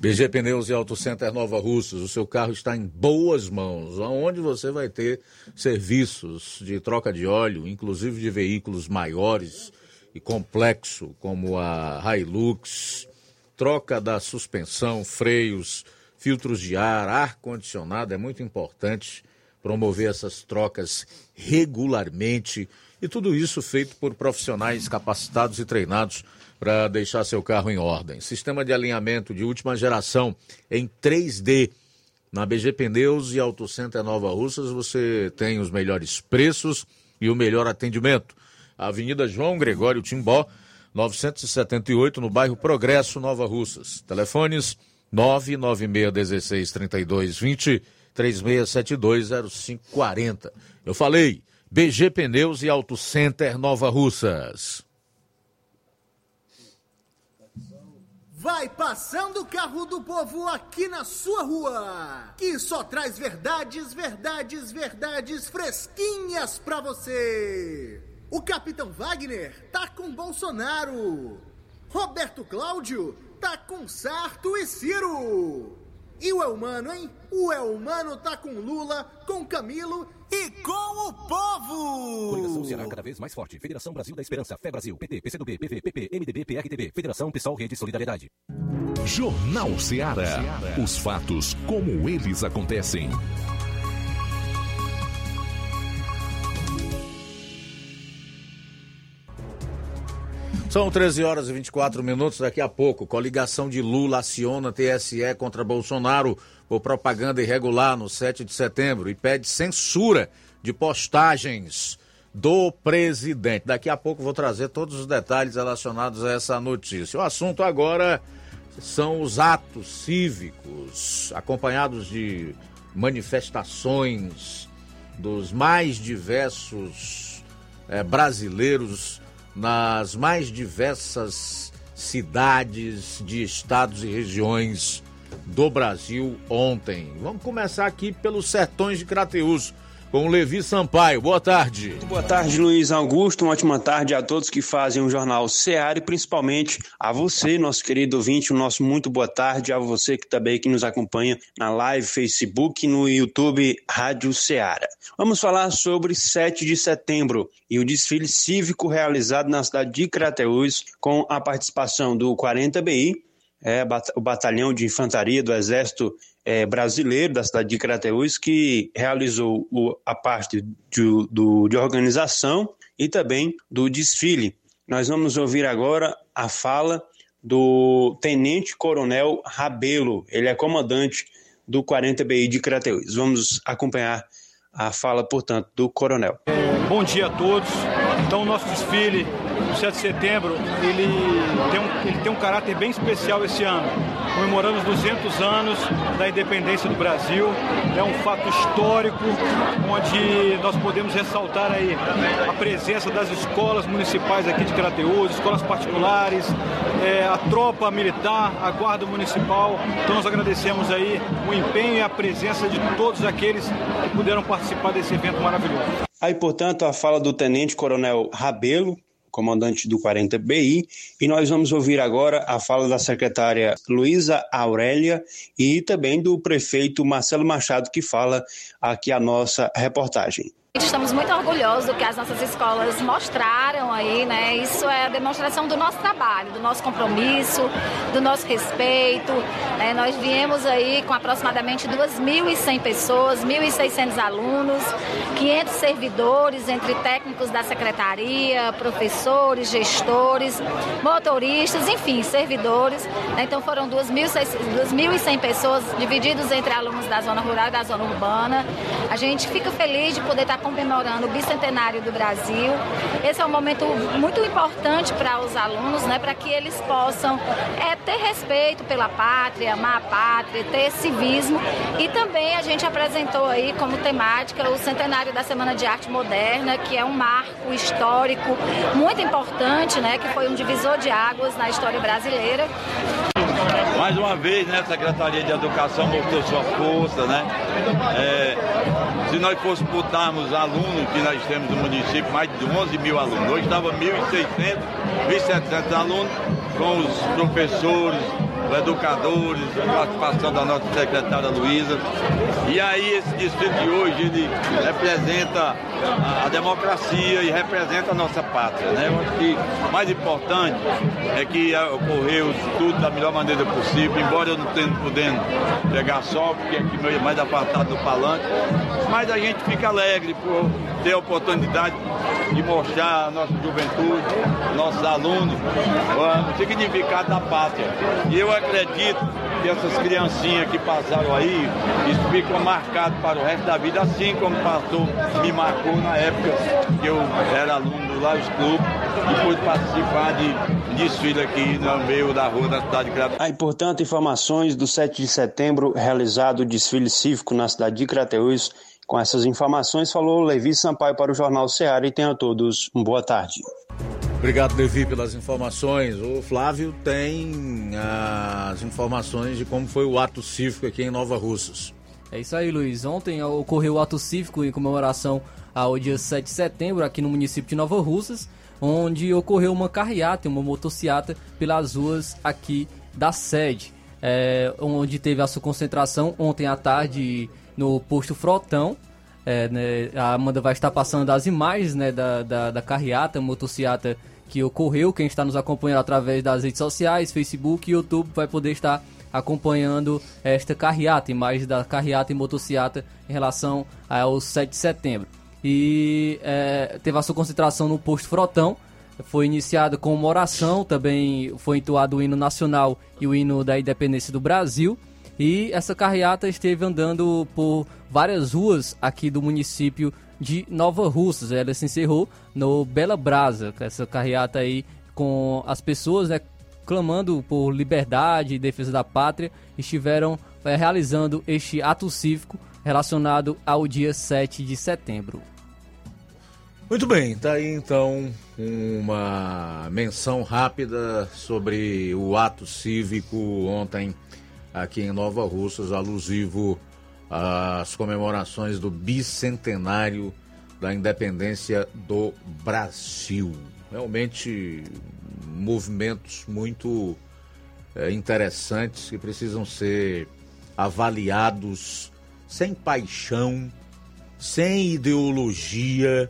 BG Pneus e Auto Center Nova Russas, o seu carro está em boas mãos, onde você vai ter serviços de troca de óleo, inclusive de veículos maiores e complexo, como a Hilux, troca da suspensão, freios, filtros de ar, ar condicionado, é muito importante promover essas trocas regularmente e tudo isso feito por profissionais capacitados e treinados para deixar seu carro em ordem. Sistema de alinhamento de última geração em 3D. Na BG Pneus e Auto Center Nova Russas você tem os melhores preços e o melhor atendimento. Avenida João Gregório Timbó, 978, no bairro Progresso, Nova Russas. Telefones 996163220, 36720540. Eu falei, BG Pneus e Auto Center Nova Russas.
Vai passando o carro do povo aqui na sua rua, que só traz verdades, verdades, verdades fresquinhas pra você. O Capitão Wagner tá com Bolsonaro. Roberto Cláudio tá com Sarto e Ciro. E o Elmano, hein? O Elmano tá com Lula, com Camilo e com o povo!
Coligação Ceará cada vez mais forte. Federação Brasil da Esperança, Fé Brasil, PT, PCdoB, PV, PP, MDB, PRTB, Federação Pessoal Rede Solidariedade.
Jornal Ceará. Os fatos como eles acontecem.
São 13 horas e 24 minutos. Daqui a pouco, coligação de Lula aciona TSE contra Bolsonaro por propaganda irregular no 7 de setembro e pede censura de postagens do presidente. Daqui a pouco vou trazer todos os detalhes relacionados a essa notícia. O assunto agora são os atos cívicos, acompanhados de manifestações dos mais diversos eh, brasileiros nas mais diversas cidades de estados e regiões do Brasil ontem. Vamos começar aqui pelos sertões de Crateus com Levi Sampaio. Boa tarde.
Boa tarde, Luiz Augusto. Uma ótima tarde a todos que fazem o Jornal Seara e principalmente a você, nosso querido ouvinte, o nosso muito boa tarde a você que também que nos acompanha na live Facebook no YouTube Rádio Seara. Vamos falar sobre 7 de setembro e o desfile cívico realizado na cidade de Crateús com a participação do 40BI, é, o Batalhão de Infantaria do Exército é, Brasileiro da cidade de Crateús, que realizou o, a parte de, do, de organização e também do desfile. Nós vamos ouvir agora a fala do Tenente Coronel Rabelo, ele é comandante do 40BI de Crateús. Vamos acompanhar a fala, portanto, do Coronel.
Bom dia a todos. Então, nosso desfile o 7 de setembro ele tem, um, ele tem um caráter bem especial esse ano. Comemoramos 200 anos da independência do Brasil. É um fato histórico onde nós podemos ressaltar aí a presença das escolas municipais aqui de Crateús, escolas particulares, é, a tropa militar, a guarda municipal. Então nós agradecemos aí o empenho e a presença de todos aqueles que puderam participar desse evento maravilhoso.
Aí, portanto, a fala do Tenente Coronel Rabelo, comandante do 40BI, e nós vamos ouvir agora a fala da secretária Luísa Aurélia e também do prefeito Marcelo Machado, que fala aqui a nossa reportagem.
Estamos muito orgulhosos do que as nossas escolas mostraram aí, né? Isso é a demonstração do nosso trabalho, do nosso compromisso, do nosso respeito. Né? Nós viemos aí com aproximadamente 2.100 pessoas, 1.600 alunos, 500 servidores, entre técnicos da secretaria, professores, gestores, motoristas, enfim, servidores. Né? Então foram 2.100 pessoas divididos entre alunos da zona rural e da zona urbana. A gente fica feliz de poder estar comemorando o bicentenário do Brasil. Esse é um momento muito importante para os alunos, né, para que eles possam é, ter respeito pela pátria, amar a pátria, ter civismo. E também a gente apresentou aí como temática o centenário da Semana de Arte Moderna, que é um marco histórico muito importante, né, que foi um divisor de águas na história brasileira.
Mais uma vez, né, a Secretaria de Educação mostrou sua força, né? É, se nós fosse alunos que nós temos no município, mais de 11 mil alunos. Hoje estava 1.600, 1.700 alunos, com os professores, os educadores, a participação da nossa secretária Luísa. E aí esse distrito de hoje, ele representa a, democracia e representa a nossa pátria. Né? Eu acho que o mais importante é que ocorreu tudo da melhor maneira possível, embora eu não tenha podendo pegar sol, porque aqui meio mais apartado do palanque, mas a gente fica alegre por ter a oportunidade de mostrar a nossa juventude, nossos alunos, o significado da pátria. E eu acredito que essas criancinhas que passaram aí, isso fica marcado para o resto da vida, assim como passou, me marcou na época que eu era aluno do Laos Clube e pude participar de desfile aqui no meio da rua da cidade de Crateús.
Aí, portanto, informações do 7 de setembro, realizado o desfile cívico na cidade de Crateús. Com essas informações, falou Levi Sampaio para o Jornal Ceará e tenham a todos uma boa tarde.
Obrigado, Levi, pelas informações. O Flávio tem as informações de como foi o ato cívico aqui em Nova Russas.
É isso aí, Luiz. Ontem ocorreu o ato cívico em comemoração ao dia 7 de setembro aqui no município de Nova Russas, onde ocorreu uma carreata, uma motociata pelas ruas aqui da sede, é, onde teve a sua concentração ontem à tarde no posto Frotão. É, né, a Amanda vai estar passando as imagens né, da, da, da carreata, motociata que ocorreu. Quem está nos acompanhando através das redes sociais, Facebook e YouTube vai poder estar acompanhando esta carreata, imagens da carreata e motociata em relação ao 7 de setembro. E é, teve a sua concentração no posto Frotão. Foi iniciada com uma oração, também foi entoado o hino nacional e o hino da independência do Brasil. E essa carreata esteve andando por várias ruas aqui do município de Nova Russas. Ela se encerrou no Bela Brasa, essa carreata aí com as pessoas né, clamando por liberdade e defesa da pátria, estiveram é, realizando este ato cívico relacionado ao dia 7 de setembro.
Muito bem, tá aí então uma menção rápida sobre o ato cívico ontem aqui em Nova Russas, alusivo às comemorações do bicentenário da independência do Brasil. Realmente movimentos muito é, interessantes que precisam ser avaliados sem paixão, sem ideologia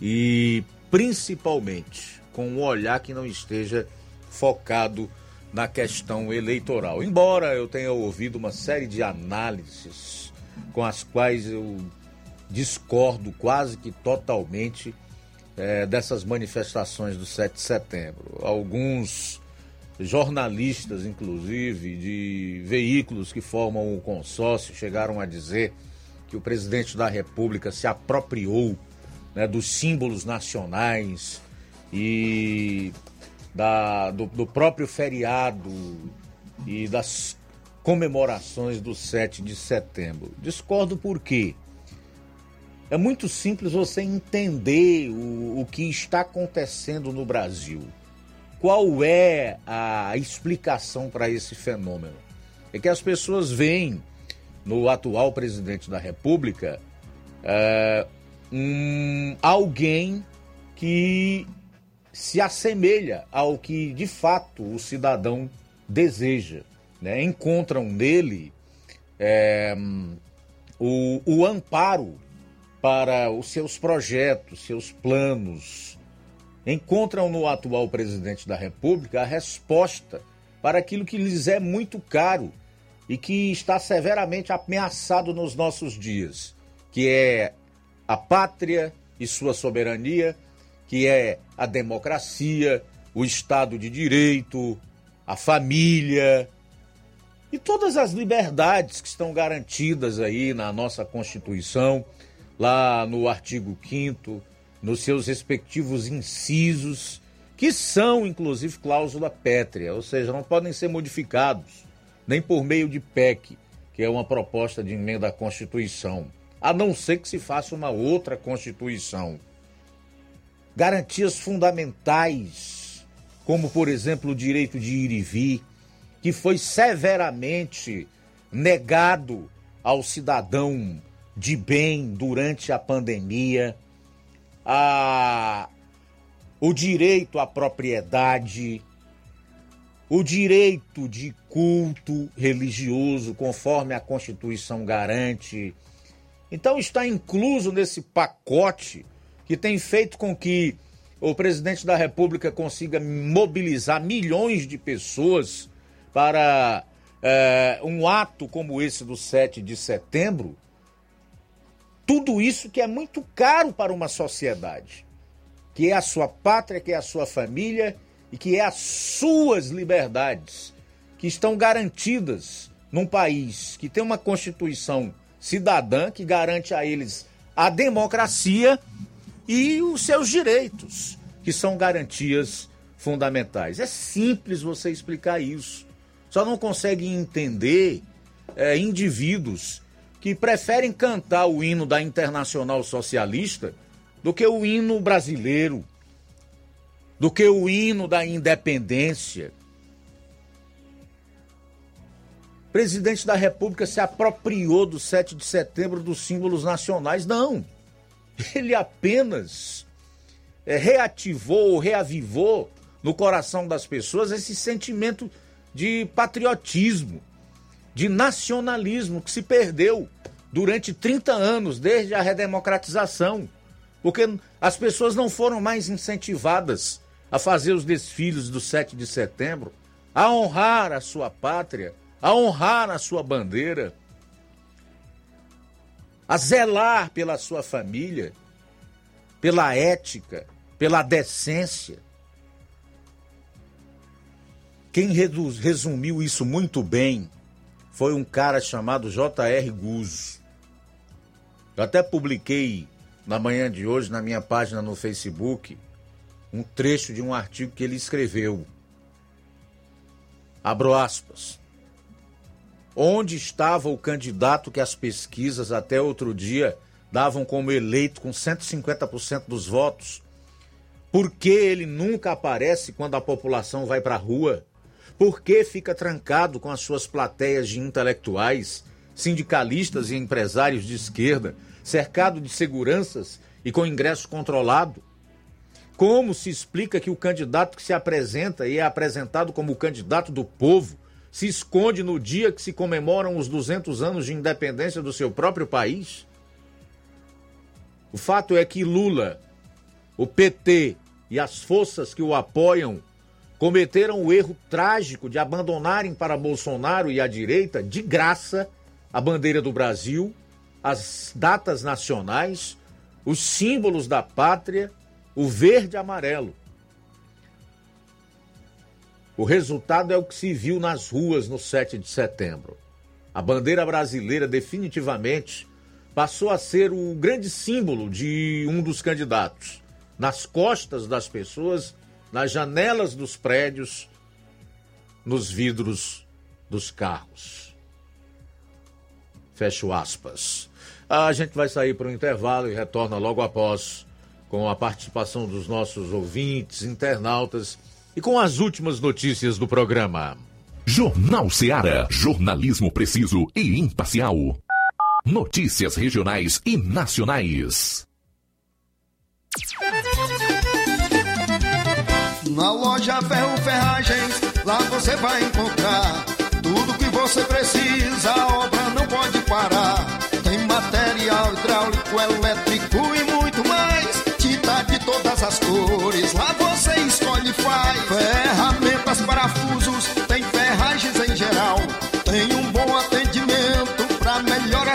e principalmente com um olhar que não esteja focado na questão eleitoral. Embora eu tenha ouvido uma série de análises com as quais eu discordo quase que totalmente é, dessas manifestações do 7 de setembro. Alguns jornalistas, inclusive, de veículos que formam o consórcio, chegaram a dizer que o presidente da República se apropriou né, dos símbolos nacionais e da, do, do próprio feriado e das comemorações do 7 de setembro. Discordo por quê? É muito simples você entender o, o que está acontecendo no Brasil. Qual é a explicação para esse fenômeno? É que as pessoas veem no atual presidente da República é, um, alguém que se assemelha ao que de fato o cidadão deseja. Né? Encontram nele é, o, o amparo para os seus projetos, seus planos. Encontram no atual presidente da República a resposta para aquilo que lhes é muito caro e que está severamente ameaçado nos nossos dias, que é a pátria e sua soberania, que é a democracia, o Estado de Direito, a família e todas as liberdades que estão garantidas aí na nossa Constituição, lá no artigo 5 nos seus respectivos incisos, que são inclusive cláusula pétrea, ou seja, não podem ser modificados, nem por meio de PEC, que é uma proposta de emenda à Constituição, a não ser que se faça uma outra Constituição. Garantias fundamentais, como por exemplo o direito de ir e vir, que foi severamente negado ao cidadão de bem durante a pandemia, a, o direito à propriedade, o direito de culto religioso, conforme a Constituição garante. Então, está incluso nesse pacote que tem feito com que o presidente da República consiga mobilizar milhões de pessoas para é, um ato como esse do 7 de setembro, tudo isso que é muito caro para uma sociedade, que é a sua pátria, que é a sua família e que é as suas liberdades, que estão garantidas num país que tem uma Constituição cidadã que garante a eles a democracia e os seus direitos, que são garantias fundamentais. É simples você explicar isso. Só não conseguem entender é, indivíduos que preferem cantar o hino da Internacional Socialista do que o hino brasileiro, do que o hino da independência. Presidente da República se apropriou do 7 de setembro dos símbolos nacionais. Não. Ele apenas é, reativou, reavivou no coração das pessoas esse sentimento de patriotismo, de nacionalismo que se perdeu durante 30 anos, desde a redemocratização. Porque as pessoas não foram mais incentivadas a fazer os desfiles do 7 de setembro, a honrar a sua pátria, a honrar a sua bandeira, a zelar pela sua família, pela ética, pela decência. Quem resumiu isso muito bem foi um cara chamado J.R. Guzzo. Eu até publiquei na manhã de hoje na minha página no Facebook um trecho de um artigo que ele escreveu. Abro aspas. Onde estava o candidato que as pesquisas até outro dia davam como eleito com 150% dos votos? Por que ele nunca aparece quando a população vai para a rua? Por que fica trancado com as suas plateias de intelectuais, sindicalistas e empresários de esquerda, cercado de seguranças e com ingresso controlado? Como se explica que o candidato que se apresenta e é apresentado como o candidato do povo se esconde no dia que se comemoram os 200 anos de independência do seu próprio país? O fato é que Lula, o PT e as forças que o apoiam cometeram o erro trágico de abandonarem para Bolsonaro e a direita, de graça, a bandeira do Brasil, as datas nacionais, os símbolos da pátria, o verde e amarelo. O resultado é o que se viu nas ruas no 7 de setembro. A bandeira brasileira definitivamente passou a ser o grande símbolo de um dos candidatos. Nas costas das pessoas nas janelas dos prédios, nos vidros dos carros. Fecho aspas. A gente vai sair para o intervalo e retorna logo após com a participação dos nossos ouvintes, internautas e com as últimas notícias do programa.
Jornal Seara. Jornalismo preciso e imparcial. Notícias regionais e nacionais.
Na loja Ferro Ferragens, lá você vai encontrar tudo que você precisa, a obra não pode parar. Tem material hidráulico, elétrico e muito mais. Tinta de todas as cores, lá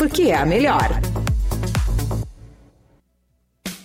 porque é a melhor.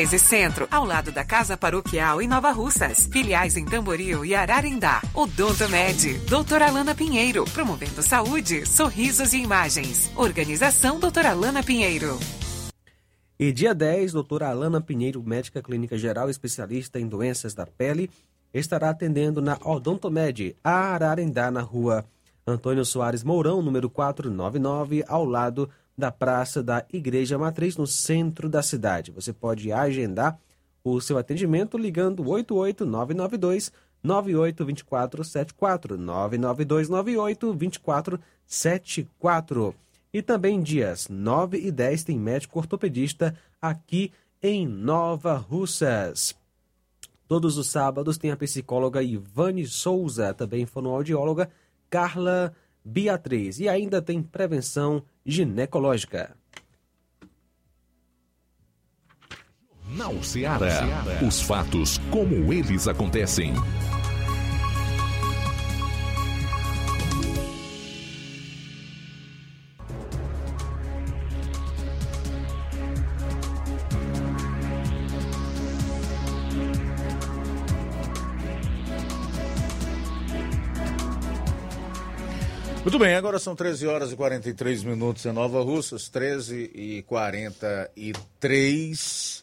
1213 Centro, ao lado da Casa Paroquial em Nova Russas. Filiais em Tamboril e Ararindá. Odonto Med, doutora Alana Pinheiro, promovendo saúde, sorrisos e imagens. Organização doutora Alana Pinheiro.
E dia 10, doutora Alana Pinheiro, médica clínica geral especialista em doenças da pele, estará atendendo na Odontomed, Ararendá, na rua Antônio Soares Mourão, número 499, ao lado da Praça da Igreja Matriz, no centro da cidade. Você pode agendar o seu atendimento ligando 88992 982474 99298 2474. E também dias 9 e 10 tem médico ortopedista aqui em Nova Russas. Todos os sábados tem a psicóloga Ivane Souza, também fonoaudióloga Carla Beatriz. E ainda tem prevenção ginecológica.
Jornal Seara. Os fatos como eles acontecem.
Bem, agora são 13 horas e 43 minutos em Nova Russas, 13 e 43.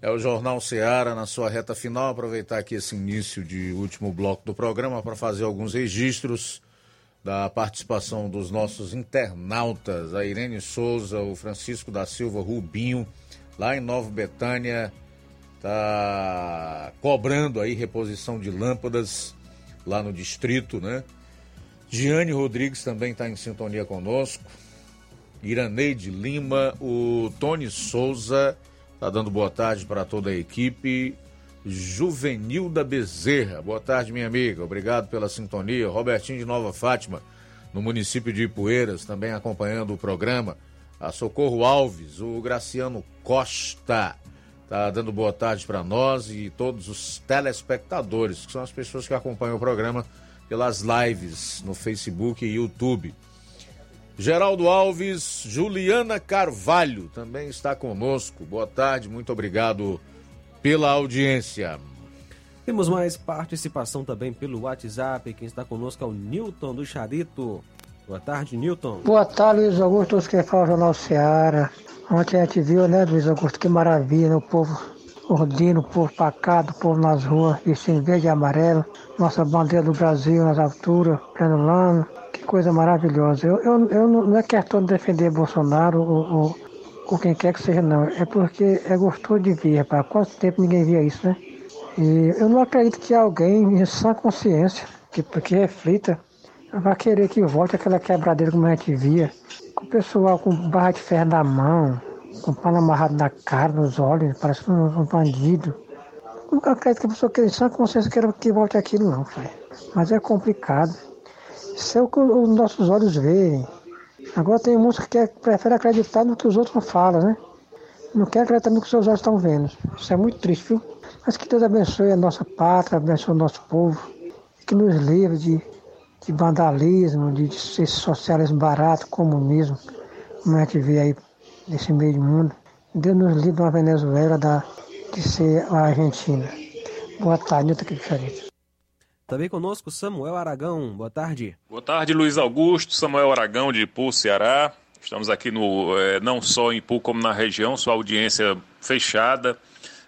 É o Jornal Seara na sua reta final. Aproveitar aqui esse início de último bloco do programa para fazer alguns registros da participação dos nossos internautas, a Irene Souza, o Francisco da Silva Rubinho, lá em Nova Betânia, tá cobrando aí reposição de lâmpadas lá no distrito, né? Giane Rodrigues também está em sintonia conosco. Iraneide Lima, o Tony Souza está dando boa tarde para toda a equipe. Juvenilda Bezerra, boa tarde, minha amiga. Obrigado pela sintonia. Robertinho de Nova Fátima, no município de Ipueiras, também acompanhando o programa. A Socorro Alves, o Graciano Costa, está dando boa tarde para nós e todos os telespectadores, que são as pessoas que acompanham o programa pelas lives no Facebook e YouTube. Geraldo Alves, Juliana Carvalho também está conosco. Boa tarde, muito obrigado pela audiência.
Temos mais participação também pelo WhatsApp. Quem está conosco é o Newton do Charito. Boa tarde, Newton.
Boa tarde, Luiz Augusto, os que falam o Jornal Seara. Ontem a gente viu, né, Luiz Augusto, que maravilha, né? o povo ordino, o povo pacato, o povo nas ruas, vestindo verde e amarelo, nossa bandeira do Brasil nas alturas, pleno lano, que coisa maravilhosa. Eu, eu, eu não é questão de defender Bolsonaro ou, ou, ou, quem quer que seja, não. É porque é gostoso de ver, rapaz. Quanto tempo ninguém via isso, né? E eu não acredito que alguém em sã consciência, que, que reflita, vai querer que volte aquela quebradeira como a gente via, com o pessoal com barra de ferro na mão, com pano amarrado na cara, nos olhos, parece um, um bandido. Nunca acredito que a pessoa queira, só consciência queira que volte aquilo, não, pai. Mas é complicado. Isso é o que os nossos olhos veem. Agora tem música que prefere acreditar no que os outros falam, né? Não quer acreditar no que os seus olhos estão vendo. Isso é muito triste, viu? Mas que Deus abençoe a nossa pátria, abençoe o nosso povo. Que nos livre de, de vandalismo, de, de socialismo barato, comunismo, como a gente vê aí nesse meio do mundo. Deus nos livre uma Venezuela da, de ser a Argentina. Boa tarde, Nilton Quixarito.
Também conosco Samuel Aragão. Boa tarde.
Boa tarde, Luiz Augusto. Samuel Aragão, de Ipu, Ceará. Estamos aqui no, é, não só em Ipu, como na região, sua audiência fechada.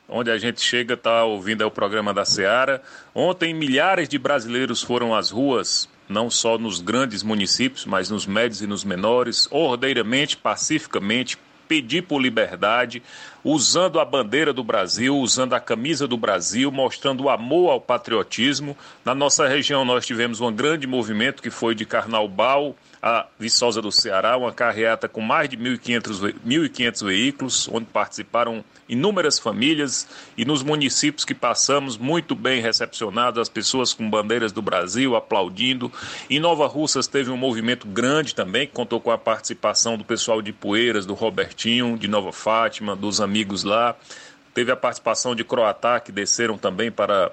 Onde a gente chega, está ouvindo o programa da Seara. Ontem, milhares de brasileiros foram às ruas não só nos grandes municípios, mas nos médios e nos menores, ordeiramente, pacificamente, pedir por liberdade, usando a bandeira do Brasil, usando a camisa do Brasil, mostrando o amor ao patriotismo. Na nossa região nós tivemos um grande movimento que foi de Carnaubal a Viçosa do Ceará, uma carreata com mais de 1.500 veículos, onde participaram inúmeras famílias e nos municípios que passamos, muito bem recepcionados, as pessoas com bandeiras do Brasil aplaudindo. Em Nova Russas teve um movimento grande também, que contou com a participação do pessoal de Poeiras, do Robertinho, de Nova Fátima, dos amigos lá. Teve a participação de Croatá, que desceram também para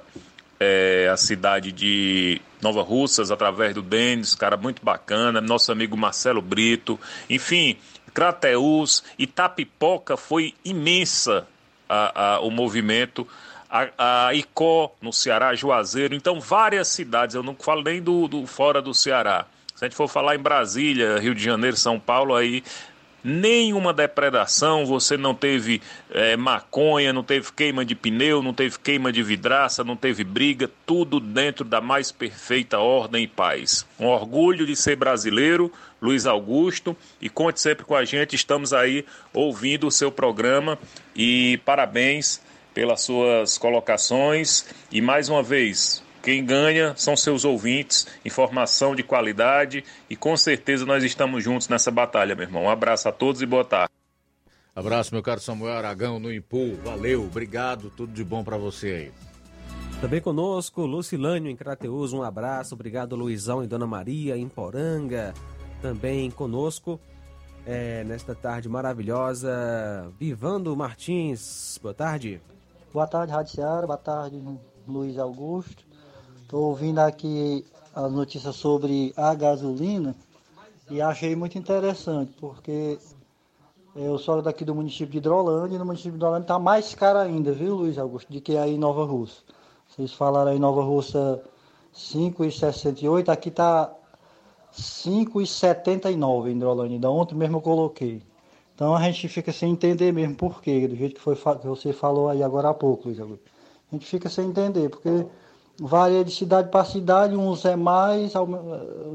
é, a cidade de Nova Russas, através do Denis, cara muito bacana, nosso amigo Marcelo Brito, enfim, Crateus, Itapipoca foi imensa a, a, o movimento, a, a Icó no Ceará, Juazeiro, então várias cidades, eu não falo nem do, do fora do Ceará. Se a gente for falar em Brasília, Rio de Janeiro, São Paulo, aí nenhuma depredação, você não teve é, maconha, não teve queima de pneu, não teve queima de vidraça, não teve briga, tudo dentro da mais perfeita ordem e paz. Um orgulho de ser brasileiro, Luiz Augusto, e conte sempre com a gente, estamos aí ouvindo o seu programa e parabéns pelas suas colocações e mais uma vez quem ganha são seus ouvintes, informação de qualidade e com certeza nós estamos juntos nessa batalha, meu irmão. Um abraço a todos e boa tarde.
Abraço, meu caro Samuel Aragão no Impu. Valeu, obrigado, tudo de bom para você aí.
Também conosco, Lucilânio em Crateus, um abraço. Obrigado, Luizão e Dona Maria em Poranga. Também conosco, é, nesta tarde maravilhosa, Vivando Martins. Boa tarde.
Boa tarde, Rádio Seara. Boa tarde, Luiz Augusto. Estou ouvindo aqui as notícias sobre a gasolina e achei muito interessante, porque eu sou daqui do município de Hidrolândia e no município de Hidrolândia está mais caro ainda, viu, Luiz Augusto, do que aí em Nova Russa. Vocês falaram aí Nova Russa 5,68, aqui está 5,79 em Hidrolândia. Da ontem mesmo eu coloquei. Então a gente fica sem entender mesmo por quê, do jeito que, foi, que você falou aí agora há pouco, Luiz Augusto. A gente fica sem entender, porque varia de cidade para cidade, uns é mais,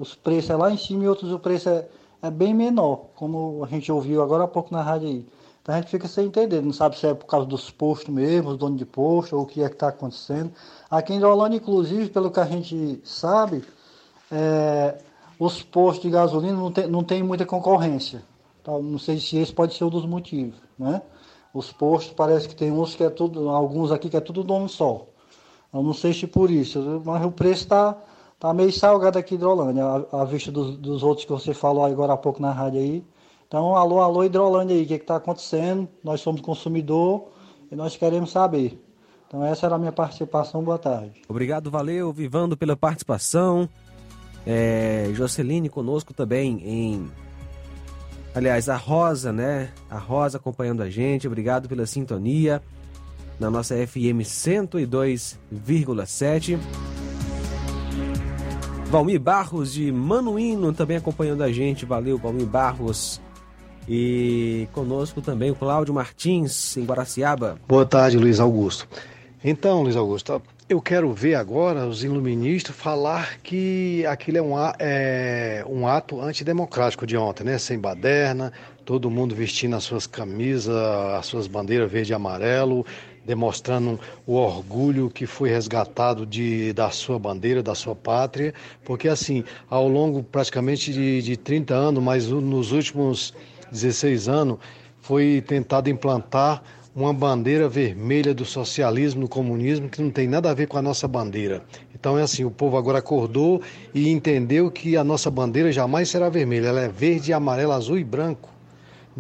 os preços é lá em cima e outros o preço é, é bem menor, como a gente ouviu agora há pouco na rádio aí. Então a gente fica sem entender, não sabe se é por causa dos postos mesmo, os donos de posto, ou o que é que está acontecendo. Aqui em Hidrolândia, inclusive, pelo que a gente sabe, é, os postos de gasolina não tem, não tem muita concorrência. Tá? Não sei se esse pode ser um dos motivos, né? Os postos parece que tem uns que é tudo, alguns aqui que é tudo dono só. Eu não sei se por isso, mas o preço está tá meio salgado aqui Hidrolândia, à, vista dos, dos, outros que você falou agora há pouco na rádio aí. Então, alô, alô, Hidrolândia aí, o que está acontecendo? Nós somos consumidor e nós queremos saber. Então, essa era a minha participação. Boa tarde.
Obrigado, valeu, Vivando, pela participação. É, Joceline conosco também em Aliás, a Rosa, né? A Rosa acompanhando a gente, obrigado pela sintonia na nossa FM 102,7. Valmir Barros de Manuíno também acompanhando a gente, valeu Valmir Barros. E conosco também o Cláudio Martins, em Guaraciaba.
Boa tarde, Luiz Augusto. Então, Luiz Augusto, eu quero ver agora os iluministas falar que aquilo é um, é um ato antidemocrático de ontem, né? Sem baderna, todo mundo vestindo as suas camisas, as suas bandeiras verde e amarelo, demonstrando o orgulho que foi resgatado de, da sua bandeira, da sua pátria, porque assim, ao longo praticamente de, de 30 anos, mas nos últimos 16 anos, foi tentado implantar uma bandeira vermelha do socialismo, do comunismo, que não tem nada a ver com a nossa bandeira. Então é assim, o povo agora acordou e entendeu que a nossa bandeira jamais será vermelha, ela é verde, amarelo, azul e branco,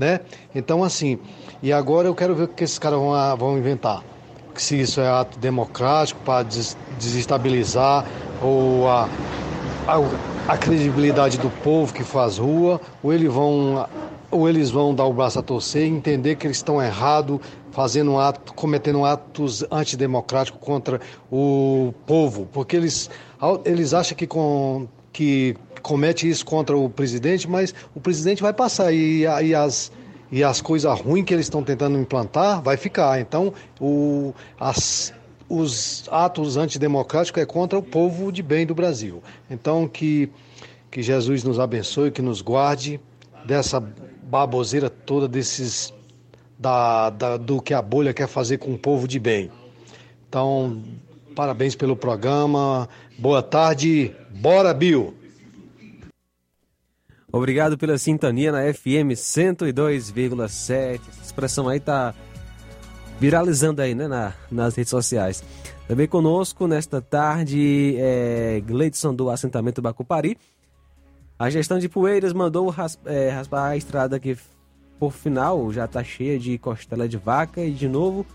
né? Então assim, e agora eu quero ver o que esses caras vão, vão inventar. Se isso é ato democrático para desestabilizar ou a, a, a credibilidade do povo que faz rua, ou eles vão ou eles vão dar o braço a torcer e entender que eles estão errados, fazendo um ato, cometendo atos antidemocráticos contra o povo, porque eles, eles acham que, com, que comete isso contra o presidente, mas o presidente vai passar e, e as e as coisas ruins que eles estão tentando implantar vai ficar. Então, o, as, os atos antidemocráticos é contra o povo de bem do Brasil. Então, que, que Jesus nos abençoe, que nos guarde dessa baboseira toda desses da, da, do que a bolha quer fazer com o povo de bem. Então, parabéns pelo programa. Boa tarde. Bora, Bill!
Obrigado pela sintonia na FM 102,7. Essa expressão aí tá viralizando aí, né, na, nas redes sociais. Também conosco nesta tarde é Gleidson do assentamento Bacupari. A gestão de Poeiras mandou ras, é, raspar a estrada que por final já está cheia de costela de vaca e de novo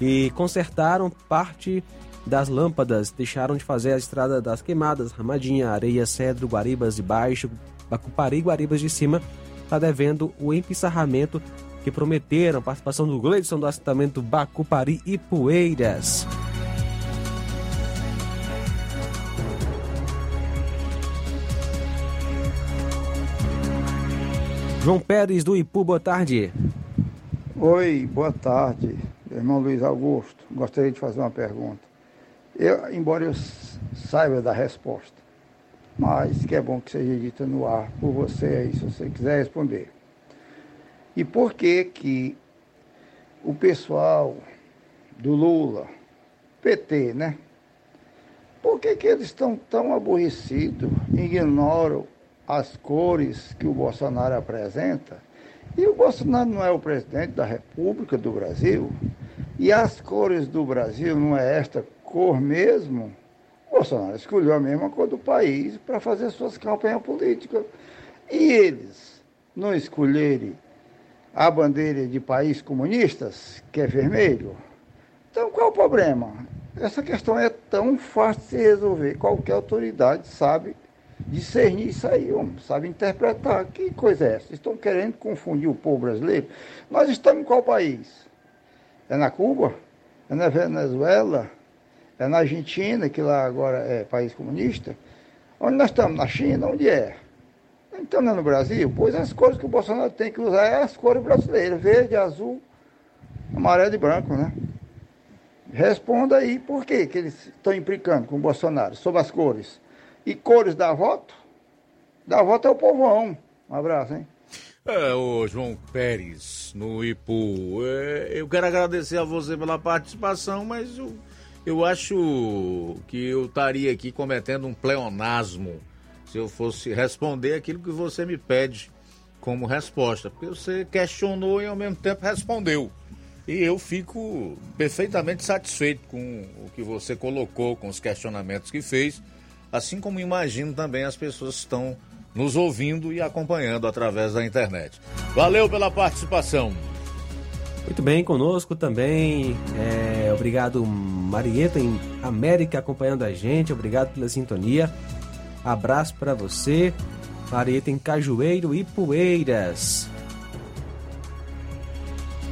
e consertaram parte das lâmpadas, deixaram de fazer a estrada das queimadas, Ramadinha, Areia, Cedro, Guaribas de Baixo, Bacupari e Guaribas de Cima, está devendo o empissarramento que prometeram, participação do Gleidson do assentamento Bacupari e Poeiras. João Pérez do Ipu, boa tarde.
Oi, boa tarde, irmão Luiz Augusto. Gostaria de fazer uma pergunta. Eu, embora eu saiba da resposta, mas que é bom que seja dita no ar por você aí, se você quiser responder. E por que que o pessoal do Lula, PT, né? Por que que eles estão tão aborrecidos, ignoram as cores que o Bolsonaro apresenta. E o Bolsonaro não é o presidente da República do Brasil. E as cores do Brasil não é esta cor mesmo. Bolsonaro escolheu a mesma cor do país para fazer suas campanhas políticas. E eles não escolherem a bandeira de país comunistas, que é vermelho? Então qual o problema? Essa questão é tão fácil de se resolver. Qualquer autoridade sabe discernir isso aí, sabe interpretar. Que coisa é essa? Estão querendo confundir o povo brasileiro? Nós estamos em qual país? É na Cuba? É na Venezuela? É na Argentina, que lá agora é país comunista? Onde nós estamos? Na China? Onde é? Então não é no Brasil? Pois as cores que o Bolsonaro tem que usar é as cores brasileiras, verde, azul, amarelo e branco, né? Responda aí por que, que eles estão implicando com o Bolsonaro sobre as cores. E cores dá voto? Dá voto é o povão. Um abraço, hein?
É, ô João Pérez, no Ipu, é, eu quero agradecer a você pela participação, mas eu, eu acho que eu estaria aqui cometendo um pleonasmo se eu fosse responder aquilo que você me pede como resposta, porque você questionou e ao mesmo tempo respondeu. E eu fico perfeitamente satisfeito com o que você colocou, com os questionamentos que fez, assim como imagino também as pessoas que estão nos ouvindo e acompanhando através da internet. Valeu pela participação.
Muito bem, conosco também. É, obrigado, Marieta, em América, acompanhando a gente. Obrigado pela sintonia. Abraço para você. Marieta em Cajueiro e Poeiras.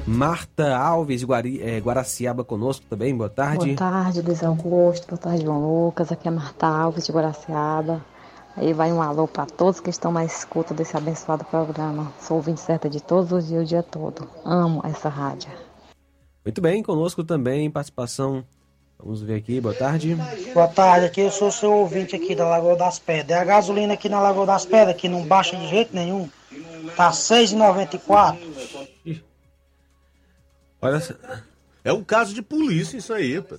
Marta Alves, Guari, é, Guaraciaba conosco também, boa tarde.
Boa tarde, Luiz Augusto, boa tarde, João Lucas. Aqui é Marta Alves de Guaraciaba. Aí vai um alô para todos que estão mais escuta desse abençoado programa. Sou ouvinte certa de todos os dias, o dia todo. Amo essa rádio.
Muito bem, conosco também, participação. Vamos ver aqui, boa tarde.
Boa tarde, aqui eu sou seu ouvinte aqui da Lagoa das Pedras. É a gasolina aqui na Lagoa das Pedras, que não baixa de jeito nenhum. Tá R$ 6,94.
Olha, é um caso de polícia isso aí, pô.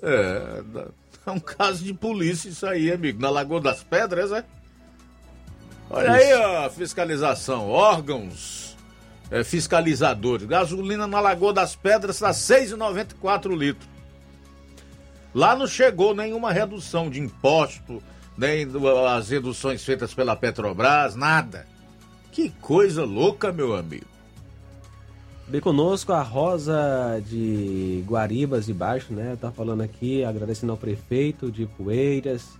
É, é um caso de polícia isso aí, amigo. Na Lagoa das Pedras, é? Olha aí a fiscalização, órgãos é, fiscalizadores. Gasolina na Lagoa das Pedras está R$ 6,94 litro. Lá não chegou nenhuma redução de imposto, nem as reduções feitas pela Petrobras, nada. Que coisa louca, meu amigo.
Bem conosco a Rosa de Guaribas de Baixo, né? Tá falando aqui, agradecendo ao prefeito de Poeiras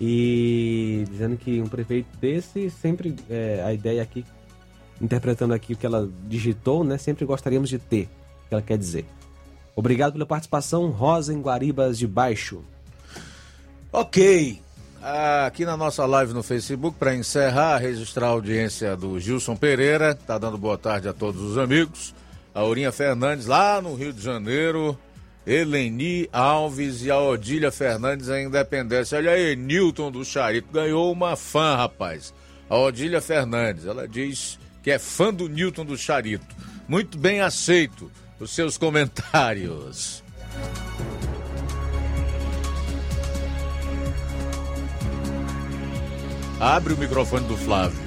e dizendo que um prefeito desse sempre é, a ideia aqui, interpretando aqui o que ela digitou, né? Sempre gostaríamos de ter, o que ela quer dizer. Obrigado pela participação, Rosa em Guaribas de Baixo.
Ok. Aqui na nossa live no Facebook, para encerrar, registrar a audiência do Gilson Pereira, tá dando boa tarde a todos os amigos. A Aurinha Fernandes, lá no Rio de Janeiro. Eleni Alves e a Odília Fernandes, a Independência. Olha aí, Newton do Charito ganhou uma fã, rapaz. A Odília Fernandes, ela diz que é fã do Newton do Charito. Muito bem aceito os seus comentários. Abre o microfone do Flávio.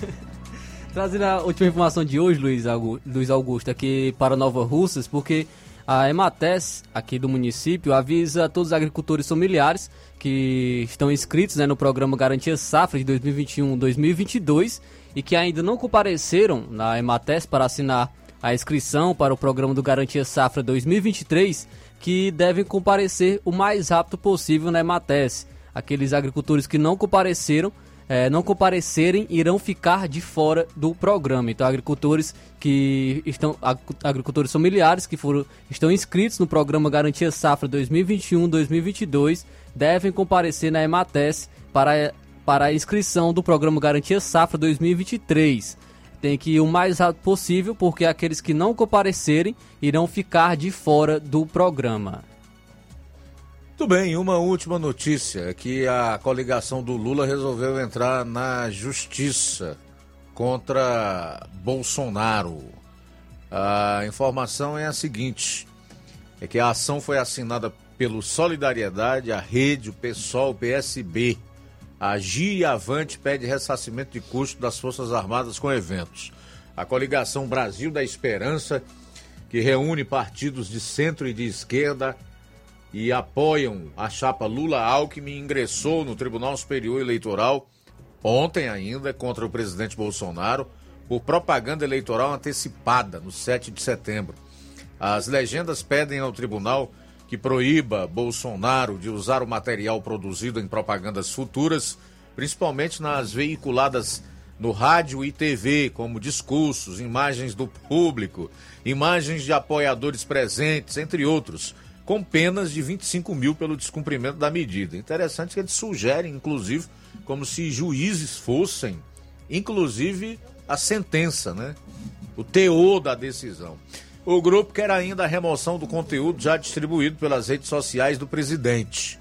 Trazendo a última informação de hoje, Luiz Augusto, Luiz Augusto aqui para Nova Russas, porque a Emates, aqui do município, avisa a todos os agricultores familiares que estão inscritos né, no programa Garantia Safra de 2021-2022 e que ainda não compareceram na Emates para assinar a inscrição para o programa do Garantia Safra 2023, que devem comparecer o mais rápido possível na Emates. Aqueles agricultores que não compareceram é, não comparecerem irão ficar de fora do programa. Então, agricultores que estão agricultores familiares que foram estão inscritos no programa Garantia Safra 2021-2022 devem comparecer na Emates para para a inscrição do programa Garantia Safra 2023. Tem que ir o mais rápido possível, porque aqueles que não comparecerem irão ficar de fora do programa.
Muito bem, uma última notícia: que a coligação do Lula resolveu entrar na justiça contra Bolsonaro. A informação é a seguinte: é que a ação foi assinada pelo Solidariedade, a Rede, o PSOL, o PSB. A GI Avante pede ressarcimento de custo das Forças Armadas com eventos. A coligação Brasil da Esperança, que reúne partidos de centro e de esquerda, e apoiam a chapa Lula-Alckmin ingressou no Tribunal Superior Eleitoral ontem ainda contra o presidente Bolsonaro por propaganda eleitoral antecipada no 7 de setembro. As legendas pedem ao tribunal que proíba Bolsonaro de usar o material produzido em propagandas futuras, principalmente nas veiculadas no rádio e TV, como discursos, imagens do público, imagens de apoiadores presentes, entre outros com penas de 25 mil pelo descumprimento da medida. Interessante que eles sugerem, inclusive, como se juízes fossem, inclusive, a sentença, né? O teor da decisão. O grupo quer ainda a remoção do conteúdo já distribuído pelas redes sociais do presidente.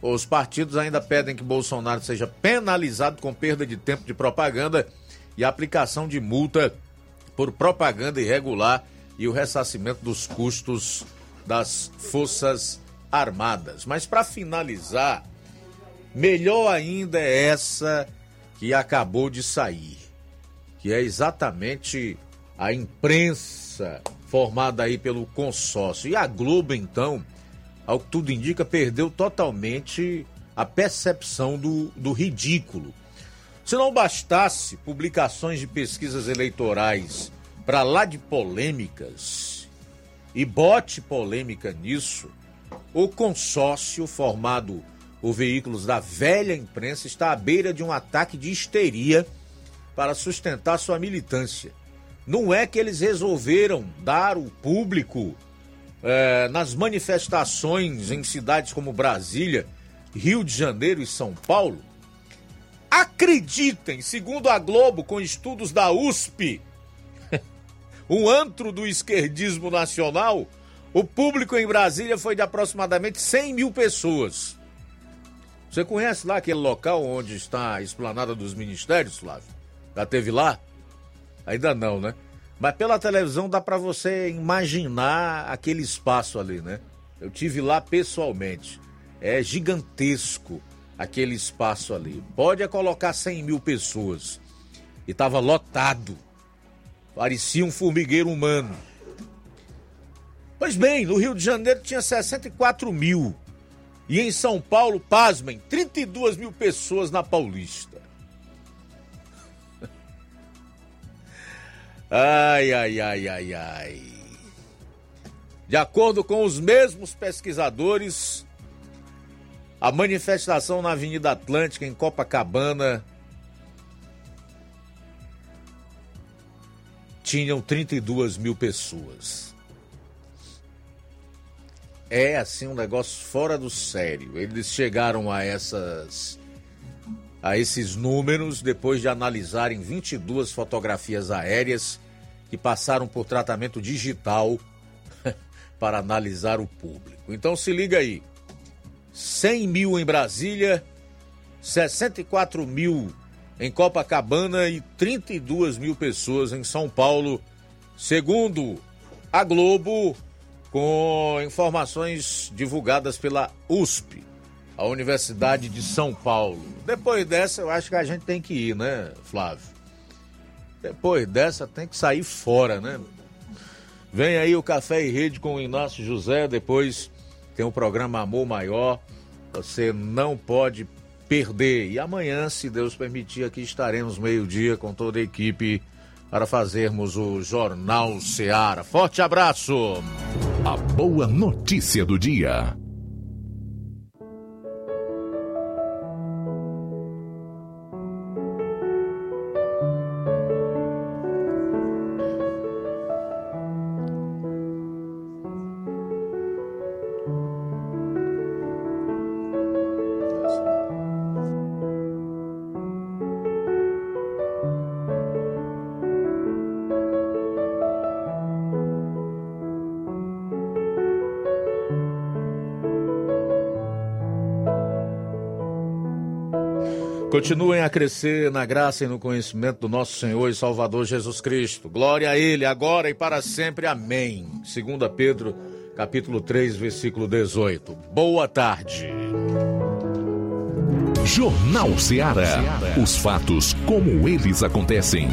Os partidos ainda pedem que Bolsonaro seja penalizado com perda de tempo de propaganda e aplicação de multa por propaganda irregular e o ressarcimento dos custos das Forças Armadas. Mas para finalizar, melhor ainda é essa que acabou de sair, que é exatamente a imprensa formada aí pelo consórcio. E a Globo, então, ao que tudo indica, perdeu totalmente a percepção do, do ridículo. Se não bastasse publicações de pesquisas eleitorais para lá de polêmicas e bote polêmica nisso, o consórcio formado por veículos da velha imprensa está à beira de um ataque de histeria para sustentar sua militância. Não é que eles resolveram dar o público é, nas manifestações em cidades como Brasília, Rio de Janeiro e São Paulo? Acreditem, segundo a Globo, com estudos da USP, um antro do esquerdismo nacional, o público em Brasília foi de aproximadamente 100 mil pessoas. Você conhece lá aquele local onde está a esplanada dos ministérios, Flávio? Já teve lá? Ainda não, né? Mas pela televisão dá para você imaginar aquele espaço ali, né? Eu tive lá pessoalmente. É gigantesco aquele espaço ali. Pode colocar 100 mil pessoas. E estava lotado. Parecia um formigueiro humano. Pois bem, no Rio de Janeiro tinha 64 mil. E em São Paulo, pasmem, 32 mil pessoas na Paulista. Ai, ai, ai, ai, ai. De acordo com os mesmos pesquisadores, a manifestação na Avenida Atlântica, em Copacabana, tinham 32 mil pessoas. É assim um negócio fora do sério. Eles chegaram a essas a esses números depois de analisarem 22 fotografias aéreas que passaram por tratamento digital para analisar o público. Então se liga aí: 100 mil em Brasília, 64 mil em Copacabana e 32 mil pessoas em São Paulo, segundo a Globo, com informações divulgadas pela USP a Universidade de São Paulo. Depois dessa, eu acho que a gente tem que ir, né, Flávio? Depois dessa, tem que sair fora, né? Vem aí o Café e Rede com o Inácio José, depois tem o programa Amor Maior. Você não pode perder. E amanhã, se Deus permitir, aqui estaremos meio-dia com toda a equipe para fazermos o Jornal Seara. Forte abraço!
A boa notícia do dia.
Continuem a crescer na graça e no conhecimento do nosso Senhor e Salvador Jesus Cristo. Glória a Ele, agora e para sempre. Amém. 2 Pedro, capítulo 3, versículo 18. Boa tarde.
Jornal Ceará. Os fatos como eles acontecem.